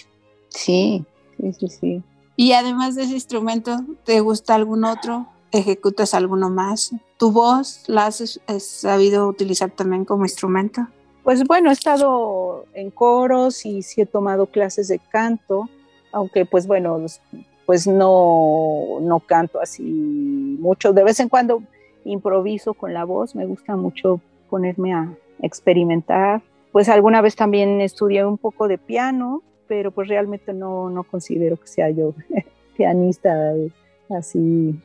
Sí, sí, sí, sí. Y además de ese instrumento, ¿te gusta algún otro? ¿Ejecutas alguno más? ¿Tu voz la has, sabido utilizar también como instrumento? Pues bueno, he estado en coros y sí he tomado clases de canto, aunque pues bueno, pues no, no canto así mucho. De vez en cuando improviso con la voz, me gusta mucho ponerme a experimentar. Pues alguna vez también estudié un poco de piano, pero pues realmente no, no considero que sea yo pianista así.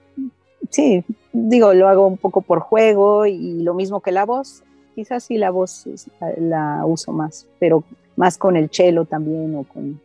Sí, digo, lo hago un poco por juego y lo mismo que la voz. Quizás sí la voz la uso más, pero más con el cello también o con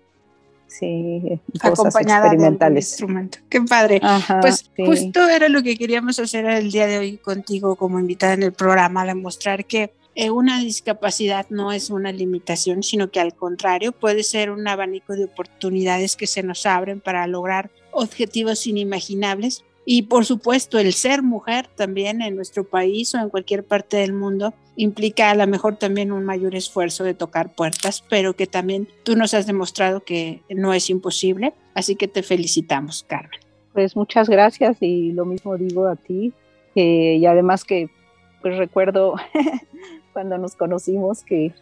sí, acompañada de instrumento. Qué padre. pues justo era lo que queríamos hacer el día de hoy contigo como invitada en el programa, demostrar que eh, una discapacidad no es una limitación, sino que al contrario puede ser un abanico de oportunidades que se nos abren para lograr objetivos inimaginables y por supuesto, el ser mujer también en nuestro país o en cualquier parte del mundo implica a lo mejor también un mayor esfuerzo de tocar puertas, pero que también tú nos has demostrado que no es imposible. Así que te felicitamos, Carmen. Pues muchas gracias y lo mismo digo a ti. y además que pues recuerdo cuando nos conocimos que,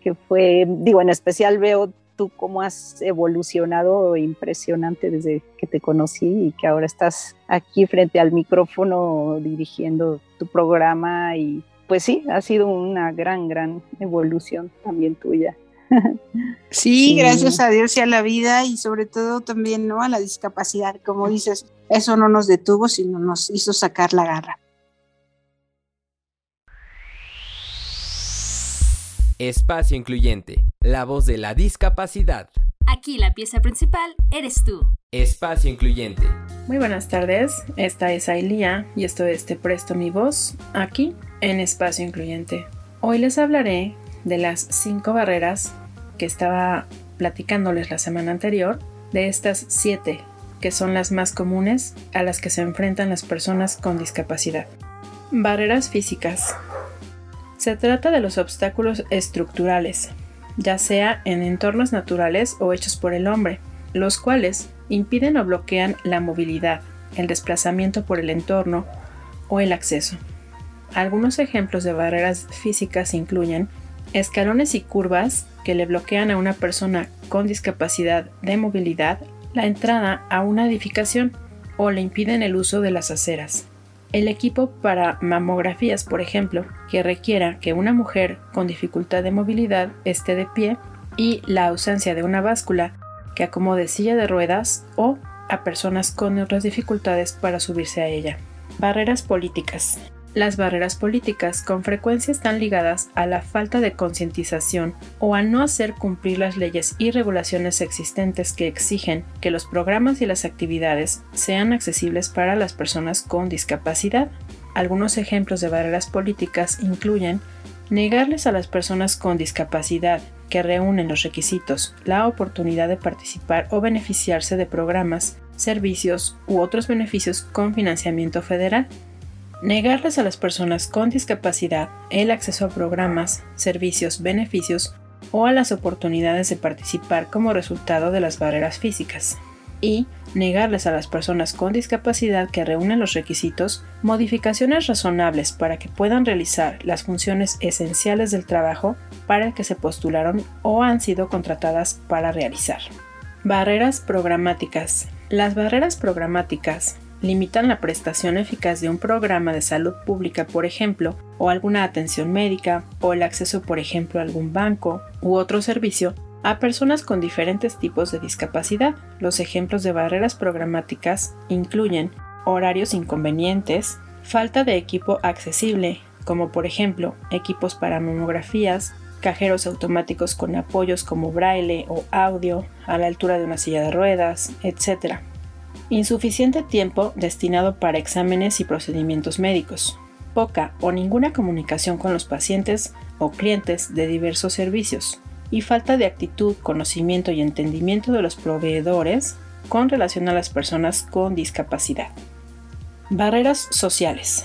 que fue, digo, en especial veo tú cómo has evolucionado impresionante desde que te conocí y que ahora estás aquí frente al micrófono dirigiendo tu programa y pues sí, ha sido una gran, gran evolución también tuya. Sí, gracias a Dios y a la vida y sobre todo también ¿no? a la discapacidad. Como dices, eso no nos detuvo, sino nos hizo sacar la garra. Espacio Incluyente, la voz de la discapacidad. Aquí la pieza principal eres tú. Espacio Incluyente. Muy buenas tardes, esta es Ailía y esto es Te Presto Mi Voz, aquí en Espacio Incluyente. Hoy les hablaré de las cinco barreras que estaba platicándoles la semana anterior, de estas siete que son las más comunes a las que se enfrentan las personas con discapacidad. Barreras físicas. Se trata de los obstáculos estructurales, ya sea en entornos naturales o hechos por el hombre, los cuales impiden o bloquean la movilidad, el desplazamiento por el entorno o el acceso. Algunos ejemplos de barreras físicas incluyen escalones y curvas que le bloquean a una persona con discapacidad de movilidad la entrada a una edificación o le impiden el uso de las aceras. El equipo para mamografías, por ejemplo, que requiera que una mujer con dificultad de movilidad esté de pie y la ausencia de una báscula que acomode silla de ruedas o a personas con otras dificultades para subirse a ella. Barreras políticas. Las barreras políticas con frecuencia están ligadas a la falta de concientización o a no hacer cumplir las leyes y regulaciones existentes que exigen que los programas y las actividades sean accesibles para las personas con discapacidad. Algunos ejemplos de barreras políticas incluyen negarles a las personas con discapacidad que reúnen los requisitos la oportunidad de participar o beneficiarse de programas, servicios u otros beneficios con financiamiento federal, negarles a las personas con discapacidad el acceso a programas, servicios, beneficios o a las oportunidades de participar como resultado de las barreras físicas y negarles a las personas con discapacidad que reúnen los requisitos modificaciones razonables para que puedan realizar las funciones esenciales del trabajo para el que se postularon o han sido contratadas para realizar. Barreras programáticas. Las barreras programáticas limitan la prestación eficaz de un programa de salud pública, por ejemplo, o alguna atención médica, o el acceso, por ejemplo, a algún banco u otro servicio a personas con diferentes tipos de discapacidad. Los ejemplos de barreras programáticas incluyen horarios inconvenientes, falta de equipo accesible, como por ejemplo equipos para mamografías, cajeros automáticos con apoyos como braille o audio a la altura de una silla de ruedas, etc. Insuficiente tiempo destinado para exámenes y procedimientos médicos. Poca o ninguna comunicación con los pacientes o clientes de diversos servicios y falta de actitud, conocimiento y entendimiento de los proveedores con relación a las personas con discapacidad. Barreras sociales.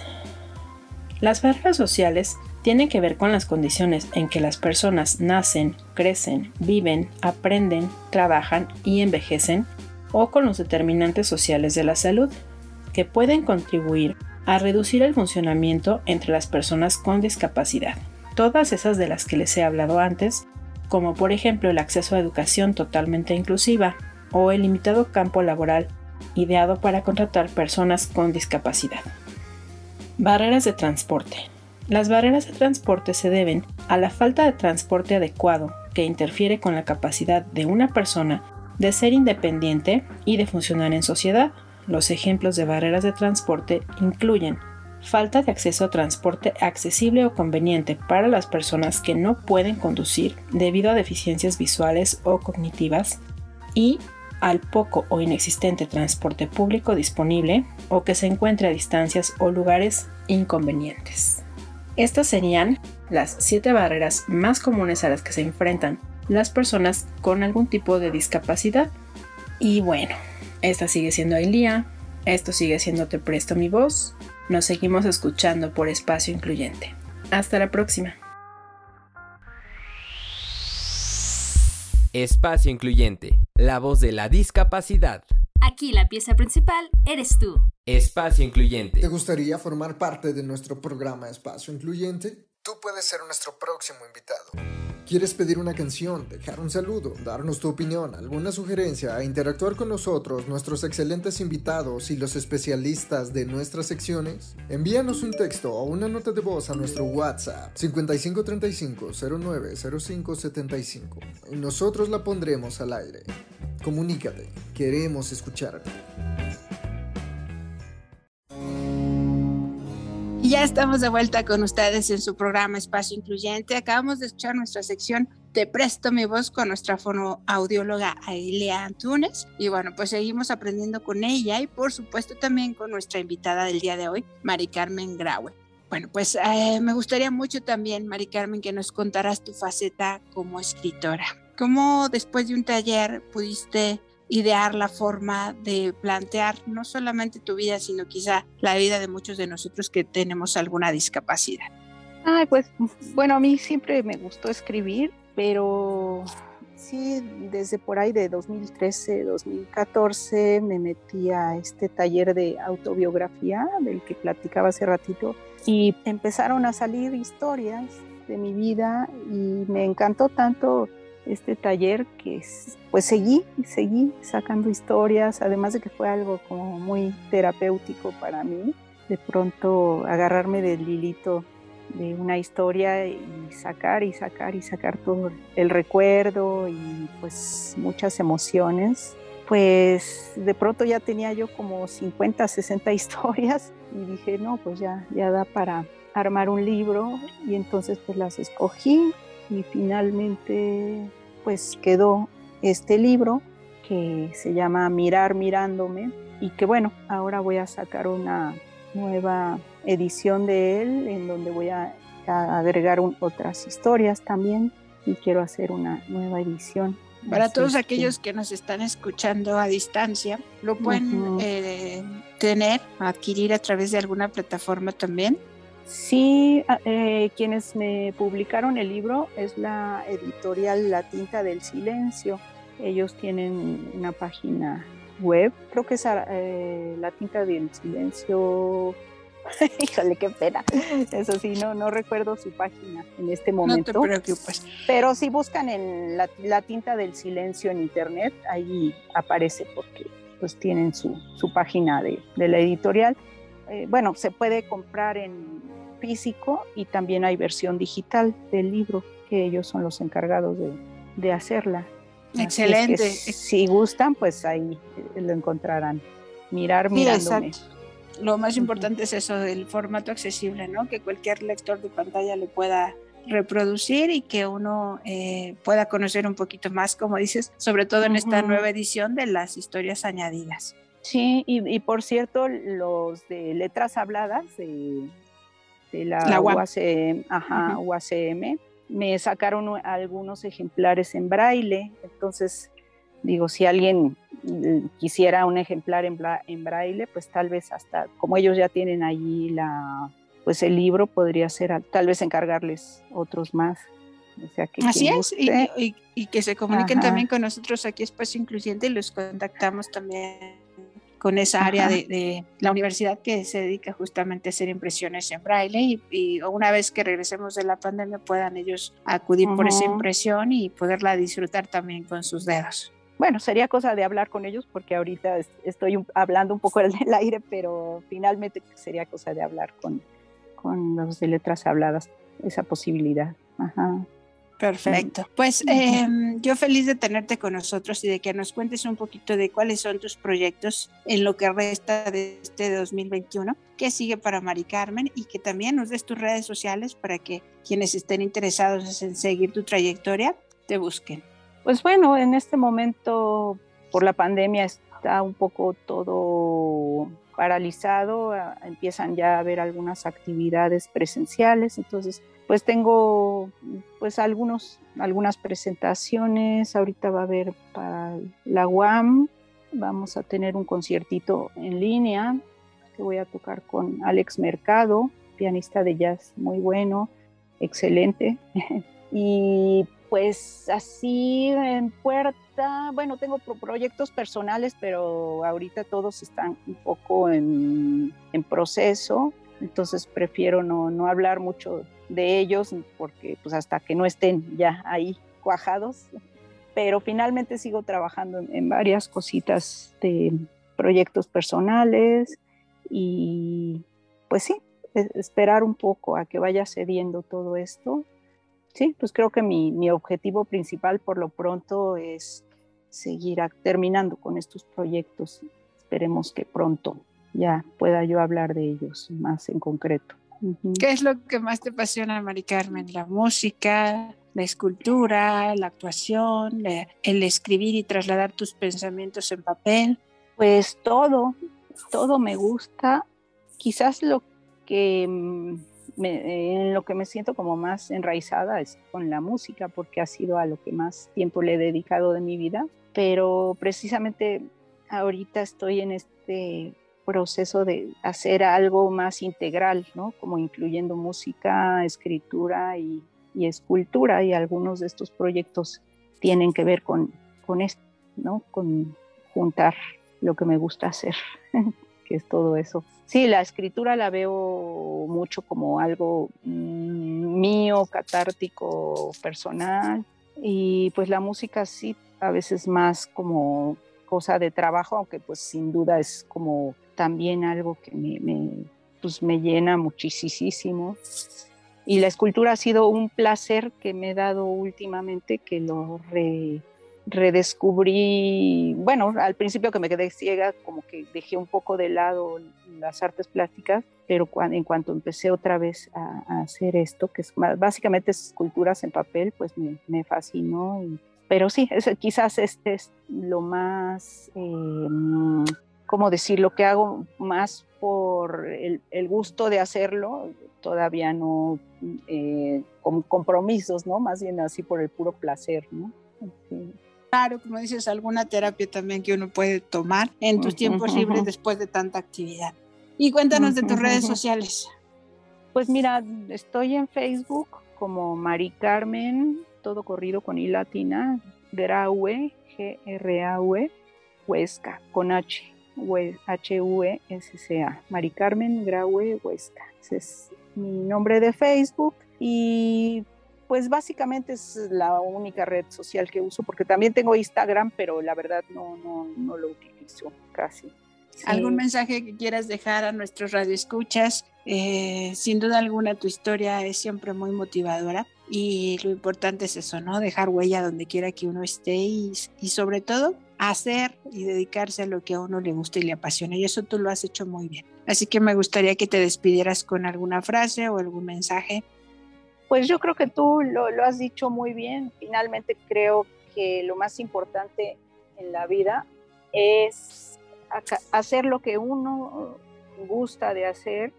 Las barreras sociales tienen que ver con las condiciones en que las personas nacen, crecen, viven, aprenden, trabajan y envejecen o con los determinantes sociales de la salud, que pueden contribuir a reducir el funcionamiento entre las personas con discapacidad. Todas esas de las que les he hablado antes como por ejemplo el acceso a educación totalmente inclusiva o el limitado campo laboral ideado para contratar personas con discapacidad. Barreras de transporte. Las barreras de transporte se deben a la falta de transporte adecuado que interfiere con la capacidad de una persona de ser independiente y de funcionar en sociedad. Los ejemplos de barreras de transporte incluyen falta de acceso a transporte accesible o conveniente para las personas que no pueden conducir debido a deficiencias visuales o cognitivas y al poco o inexistente transporte público disponible o que se encuentre a distancias o lugares inconvenientes. Estas serían las siete barreras más comunes a las que se enfrentan las personas con algún tipo de discapacidad. Y bueno, esta sigue siendo Ailía, esto sigue siendo Te Presto Mi Voz, nos seguimos escuchando por Espacio Incluyente. Hasta la próxima. Espacio Incluyente, la voz de la discapacidad. Aquí la pieza principal eres tú. Espacio Incluyente. ¿Te gustaría formar parte de nuestro programa Espacio Incluyente? Tú puedes ser nuestro próximo invitado. ¿Quieres pedir una canción, dejar un saludo, darnos tu opinión, alguna sugerencia e interactuar con nosotros, nuestros excelentes invitados y los especialistas de nuestras secciones? Envíanos un texto o una nota de voz a nuestro WhatsApp 5535-090575 y nosotros la pondremos al aire. Comunícate, queremos escucharte. Ya estamos de vuelta con ustedes en su programa Espacio Incluyente. Acabamos de escuchar nuestra sección Te presto mi voz con nuestra fonoaudióloga Ailia Antunes. Y bueno, pues seguimos aprendiendo con ella y por supuesto también con nuestra invitada del día de hoy, Mari Carmen Graue. Bueno, pues eh, me gustaría mucho también, Mari Carmen, que nos contaras tu faceta como escritora. ¿Cómo después de un taller pudiste idear la forma de plantear no solamente tu vida, sino quizá la vida de muchos de nosotros que tenemos alguna discapacidad. Ay, pues bueno, a mí siempre me gustó escribir, pero sí, desde por ahí de 2013, 2014 me metí a este taller de autobiografía del que platicaba hace ratito y empezaron a salir historias de mi vida y me encantó tanto este taller que pues seguí, seguí sacando historias, además de que fue algo como muy terapéutico para mí, de pronto agarrarme del hilito de una historia y sacar y sacar y sacar todo el recuerdo y pues muchas emociones. Pues de pronto ya tenía yo como 50, 60 historias y dije, no, pues ya, ya da para armar un libro y entonces pues las escogí y finalmente pues quedó este libro que se llama Mirar mirándome y que bueno, ahora voy a sacar una nueva edición de él en donde voy a, agregar otras historias también y quiero hacer una nueva edición. Para todos aquellos que nos están escuchando a distancia, lo pueden eh, tener, adquirir a través de alguna plataforma también. Sí, ah, eh, quienes me publicaron el libro es la editorial La Tinta del Silencio. Ellos tienen una página web, creo que es eh, La Tinta del Silencio. Híjole, qué pena. Eso sí, no, no recuerdo su página en este momento. No te preocupes. Pero si buscan en la, Tinta del Silencio en internet, ahí aparece porque pues tienen su, página de, la editorial. Eh, bueno, se puede comprar en físico y también hay versión digital del libro, que ellos son los encargados de, hacerla. Excelente. si gustan, pues ahí eh, lo encontrarán. Mirar, mirándome. Lo más importante es eso, del formato accesible, ¿no? Que cualquier lector de pantalla le pueda reproducir y que uno eh, pueda conocer un poquito más, como dices, sobre todo en esta nueva edición de las historias añadidas. Sí, y, por cierto, los de letras habladas de, la, UACM, ajá, UACM, me sacaron algunos ejemplares en braille, entonces digo, si alguien mm, quisiera un ejemplar en, en, braille, pues tal vez hasta, como ellos ya tienen allí la, pues el libro, podría ser tal vez encargarles otros más. O sea, que Así es, y, que se comuniquen también con nosotros aquí Espacio Incluyente y los contactamos también con esa área de, la universidad que se dedica justamente a hacer impresiones en braille y, una vez que regresemos de la pandemia puedan ellos acudir por esa impresión y poderla disfrutar también con sus dedos. Bueno, sería cosa de hablar con ellos porque ahorita estoy hablando un poco del aire, pero finalmente sería cosa de hablar con, con los de letras habladas, esa posibilidad. Ajá. Perfecto. Pues em, yo feliz de tenerte con nosotros y de que nos cuentes un poquito de cuáles son tus proyectos en lo que resta de este 2021, qué sigue para Mari Carmen y que también nos des tus redes sociales para que quienes estén interesados en seguir tu trayectoria te busquen. Pues bueno, en este momento por la pandemia está un poco todo paralizado, empiezan ya a haber algunas actividades presenciales, entonces pues tengo pues algunos, algunas presentaciones, ahorita va a haber para la UAM, vamos a tener un conciertito en línea que voy a tocar con Alex Mercado, pianista de jazz muy bueno, excelente. y pues así en puerta, bueno, tengo proyectos personales, pero ahorita todos están un poco en, en proceso, entonces prefiero no, no hablar mucho de ellos, porque pues hasta que no estén ya ahí cuajados, pero finalmente sigo trabajando en, varias cositas de proyectos personales y pues sí, esperar un poco a que vaya cediendo todo esto. Sí, pues creo que mi, mi objetivo principal por lo pronto es seguir terminando con estos proyectos. Esperemos que pronto ya pueda yo hablar de ellos más en concreto. ¿Qué es lo que más te apasiona, Mari Carmen? ¿La música, la escultura, la actuación, el escribir y trasladar tus pensamientos en papel? Pues todo, todo me gusta. Quizás lo que mm, en lo que me siento como más enraizada es con la música, porque ha sido a lo que más tiempo le he dedicado de mi vida. Pero precisamente ahorita estoy en este proceso de hacer algo más integral, ¿no? Como incluyendo música, escritura y, escultura y algunos de estos proyectos tienen que ver con, con esto, ¿no? Con juntar lo que me gusta hacer, que es todo eso. Sí, la escritura la veo mucho como algo mm, mío, catártico, personal, y pues la música sí, a veces más como cosa de trabajo, aunque pues sin duda es como también algo que me, pues me llena muchísimo. Y la escultura ha sido un placer que me he dado últimamente, que lo redescubrí, bueno, al principio que me quedé ciega, como que dejé un poco de lado las artes plásticas, pero en cuanto empecé otra vez a, hacer esto, que es básicamente esculturas en papel, pues me, fascinó. Pero sí, quizás este es lo más, eh, ¿cómo decir? Lo que hago más por el, gusto de hacerlo, todavía no eh, con compromisos, ¿no? Más bien así por el puro placer, ¿no? Claro, como dices, alguna terapia también que uno puede tomar en tus tiempos libres después de tanta actividad. Y cuéntanos de tus redes sociales. Pues mira, estoy en Facebook como Mari Carmen, todo corrido con I latina, Graue, G-R-A-U-E, Huesca, con H, H-U-E-S-C-A. Mari Carmen Graue Huesca. Ese es mi nombre de Facebook. Y pues básicamente es la única red social que uso, porque también tengo Instagram, pero la verdad no, no, no lo utilizo casi. ¿Algún mensaje que quieras dejar a nuestros radioescuchas? Eh, sin duda alguna tu historia es siempre muy motivadora y lo importante es eso, ¿no? Dejar huella donde quiera que uno esté y, sobre todo hacer y dedicarse a lo que a uno le gusta y le apasiona y eso tú lo has hecho muy bien. Así que me gustaría que te despidieras con alguna frase o algún mensaje pues yo creo que tú lo, has dicho muy bien. Finalmente creo que lo más importante en la vida es hacer lo que uno gusta de hacer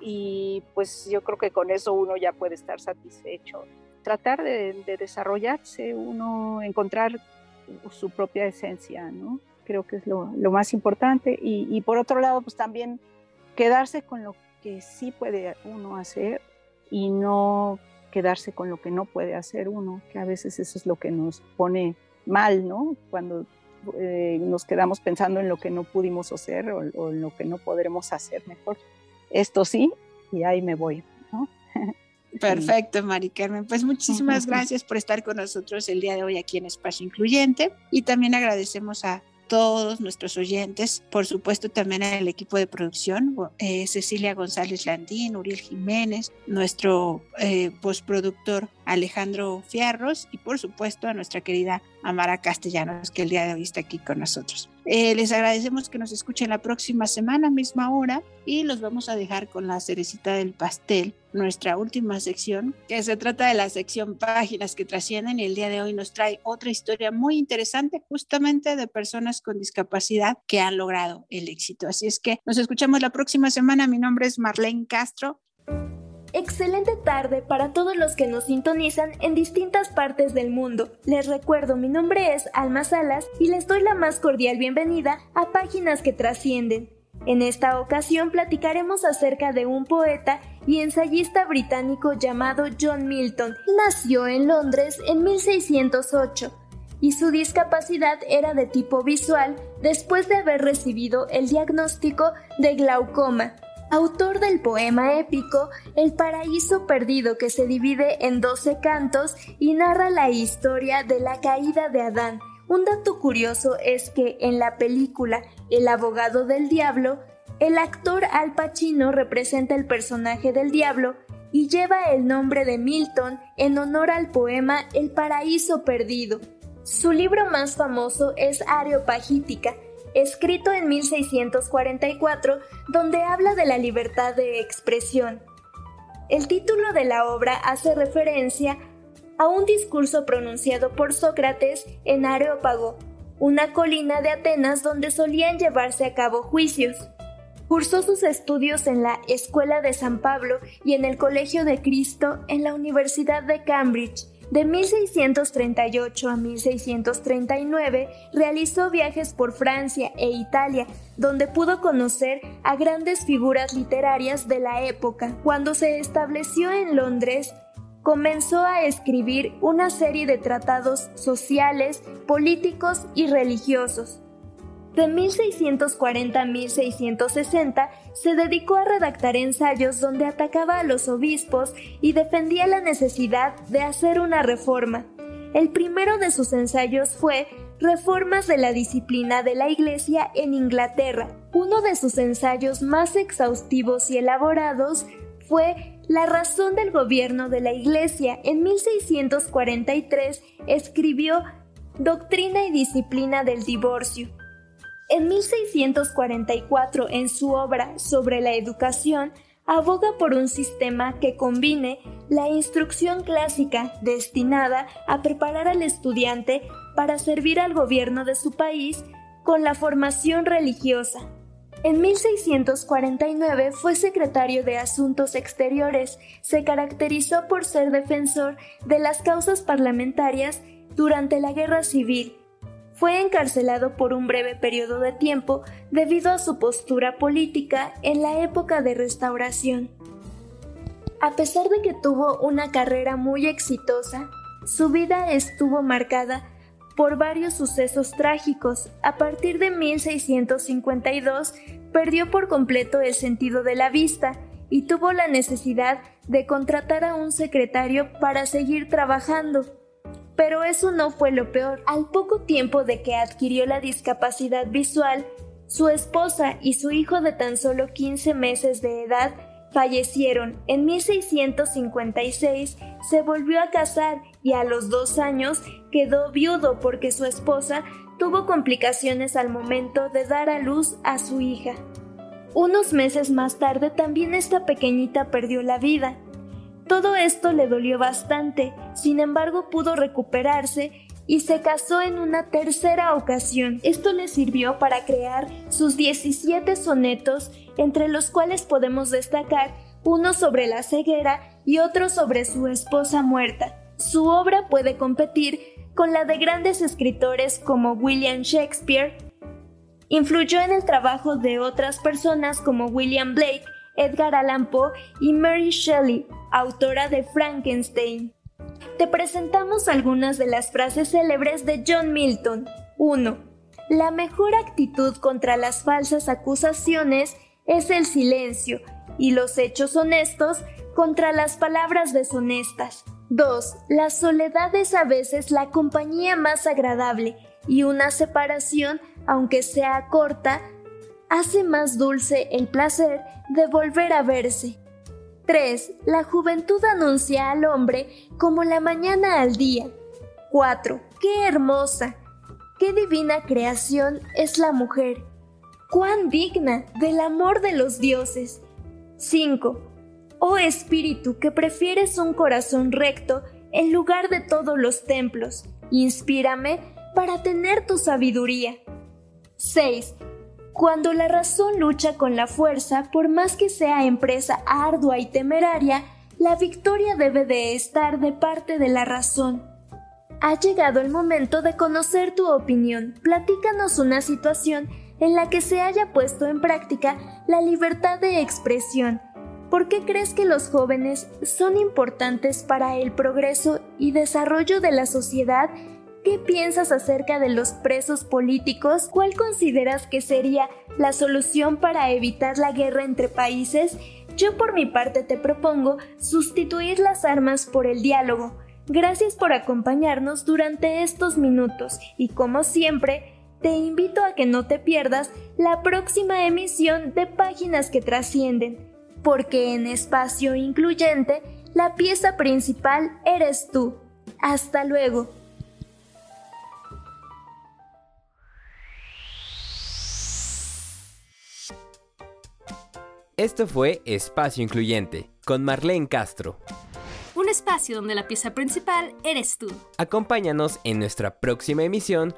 y pues yo creo que con eso uno ya puede estar satisfecho. Tratar de, desarrollarse, uno encontrar su propia esencia, ¿no? Creo que es lo, más importante. Y, por otro lado, pues también quedarse con lo que sí puede uno hacer y no quedarse con lo que no puede hacer uno, que a veces eso es lo que nos pone mal, ¿no? Cuando eh, nos quedamos pensando en lo que no pudimos hacer o, en lo que no podremos hacer mejor. Esto sí, y ahí me voy, ¿no? Perfecto, Mari Carmen. Pues muchísimas gracias por estar con nosotros el día de hoy aquí en Espacio Incluyente y también agradecemos a todos nuestros oyentes, por supuesto también al equipo de producción, eh, Cecilia González Landín, Uriel Jiménez, nuestro eh, postproductor Alejandro Fierros y por supuesto a nuestra querida Amara Castellanos, que el día de hoy está aquí con nosotros. Eh, les agradecemos que nos escuchen la próxima semana, misma hora, y los vamos a dejar con la cerecita del pastel, nuestra última sección, que se trata de la sección Páginas que trascienden, y el día de hoy nos trae otra historia muy interesante, justamente de personas con discapacidad que han logrado el éxito. Así es que nos escuchamos la próxima semana. Mi nombre es Marlene Castro. Excelente tarde para todos los que nos sintonizan en distintas partes del mundo. Les recuerdo, mi nombre es Alma Salas y les doy la más cordial bienvenida a Páginas que Trascienden. En esta ocasión platicaremos acerca de un poeta y ensayista británico llamado John Milton. Nació en Londres en 1608 y su discapacidad era de tipo visual después de haber recibido el diagnóstico de glaucoma autor del poema épico El paraíso perdido que se divide en 12 cantos y narra la historia de la caída de Adán. Un dato curioso es que en la película El abogado del diablo, el actor Al Pacino representa el personaje del diablo y lleva el nombre de Milton en honor al poema El paraíso perdido. Su libro más famoso es Areopagítica, escrito en 1644, donde habla de la libertad de expresión. El título de la obra hace referencia a un discurso pronunciado por Sócrates en Areópago, una colina de Atenas donde solían llevarse a cabo juicios. Cursó sus estudios en la Escuela de San Pablo y en el Colegio de Cristo en la Universidad de Cambridge de 1638 a 1639 realizó viajes por Francia e Italia, donde pudo conocer a grandes figuras literarias de la época. Cuando se estableció en Londres, comenzó a escribir una serie de tratados sociales, políticos y religiosos. De 1640 a 1660 se dedicó a redactar ensayos donde atacaba a los obispos y defendía la necesidad de hacer una reforma. El primero de sus ensayos fue Reformas de la disciplina de la Iglesia en Inglaterra. Uno de sus ensayos más exhaustivos y elaborados fue La razón del gobierno de la Iglesia. En 1643 escribió Doctrina y Disciplina del Divorcio. En 1644, en su obra sobre la educación, aboga por un sistema que combine la instrucción clásica destinada a preparar al estudiante para servir al gobierno de su país con la formación religiosa. En 1649 fue secretario de Asuntos Exteriores. Se caracterizó por ser defensor de las causas parlamentarias durante la Guerra Civil. Fue encarcelado por un breve periodo de tiempo debido a su postura política en la época de restauración. A pesar de que tuvo una carrera muy exitosa, su vida estuvo marcada por varios sucesos trágicos. A partir de 1652 perdió por completo el sentido de la vista y tuvo la necesidad de contratar a un secretario para seguir trabajando. Pero eso no fue lo peor. Al poco tiempo de que adquirió la discapacidad visual, su esposa y su hijo de tan solo 15 meses de edad fallecieron. En 1656 se volvió a casar y a los dos años quedó viudo porque su esposa tuvo complicaciones al momento de dar a luz a su hija. Unos meses más tarde también esta pequeñita perdió la vida. Todo esto le dolió bastante, sin embargo pudo recuperarse y se casó en una tercera ocasión. Esto le sirvió para crear sus 17 sonetos, entre los cuales podemos destacar uno sobre la ceguera y otro sobre su esposa muerta. Su obra puede competir con la de grandes escritores como William Shakespeare. Influyó en el trabajo de otras personas como William Blake, Edgar Allan Poe y Mary Shelley, autora de Frankenstein. Te presentamos algunas de las frases célebres de John Milton. 1. La mejor actitud contra las falsas acusaciones es el silencio y los hechos honestos contra las palabras deshonestas. 2. La soledad es a veces la compañía más agradable y una separación, aunque sea corta, hace más dulce el placer de volver a verse. 3. La juventud anuncia al hombre como la mañana al día. 4. ¡Qué hermosa! ¡Qué divina creación es la mujer! ¡Cuán digna del amor de los dioses! 5. Oh espíritu que prefieres un corazón recto en lugar de todos los templos, inspírame para tener tu sabiduría. 6. Cuando la razón lucha con la fuerza, por más que sea empresa ardua y temeraria, la victoria debe de estar de parte de la razón. Ha llegado el momento de conocer tu opinión. Platícanos una situación en la que se haya puesto en práctica la libertad de expresión ¿Por qué crees que los jóvenes son importantes para el progreso y desarrollo de la sociedad? ¿Qué piensas acerca de los presos políticos? ¿Cuál consideras que sería la solución para evitar la guerra entre países? Yo por mi parte te propongo sustituir las armas por el diálogo. Gracias por acompañarnos durante estos minutos y como siempre, te invito a que no te pierdas la próxima emisión de Páginas que Trascienden porque en espacio incluyente la pieza principal eres tú. Hasta luego. Esto fue Espacio Incluyente, con Marlene Castro. Un espacio donde la pieza principal eres tú. Acompáñanos en nuestra próxima emisión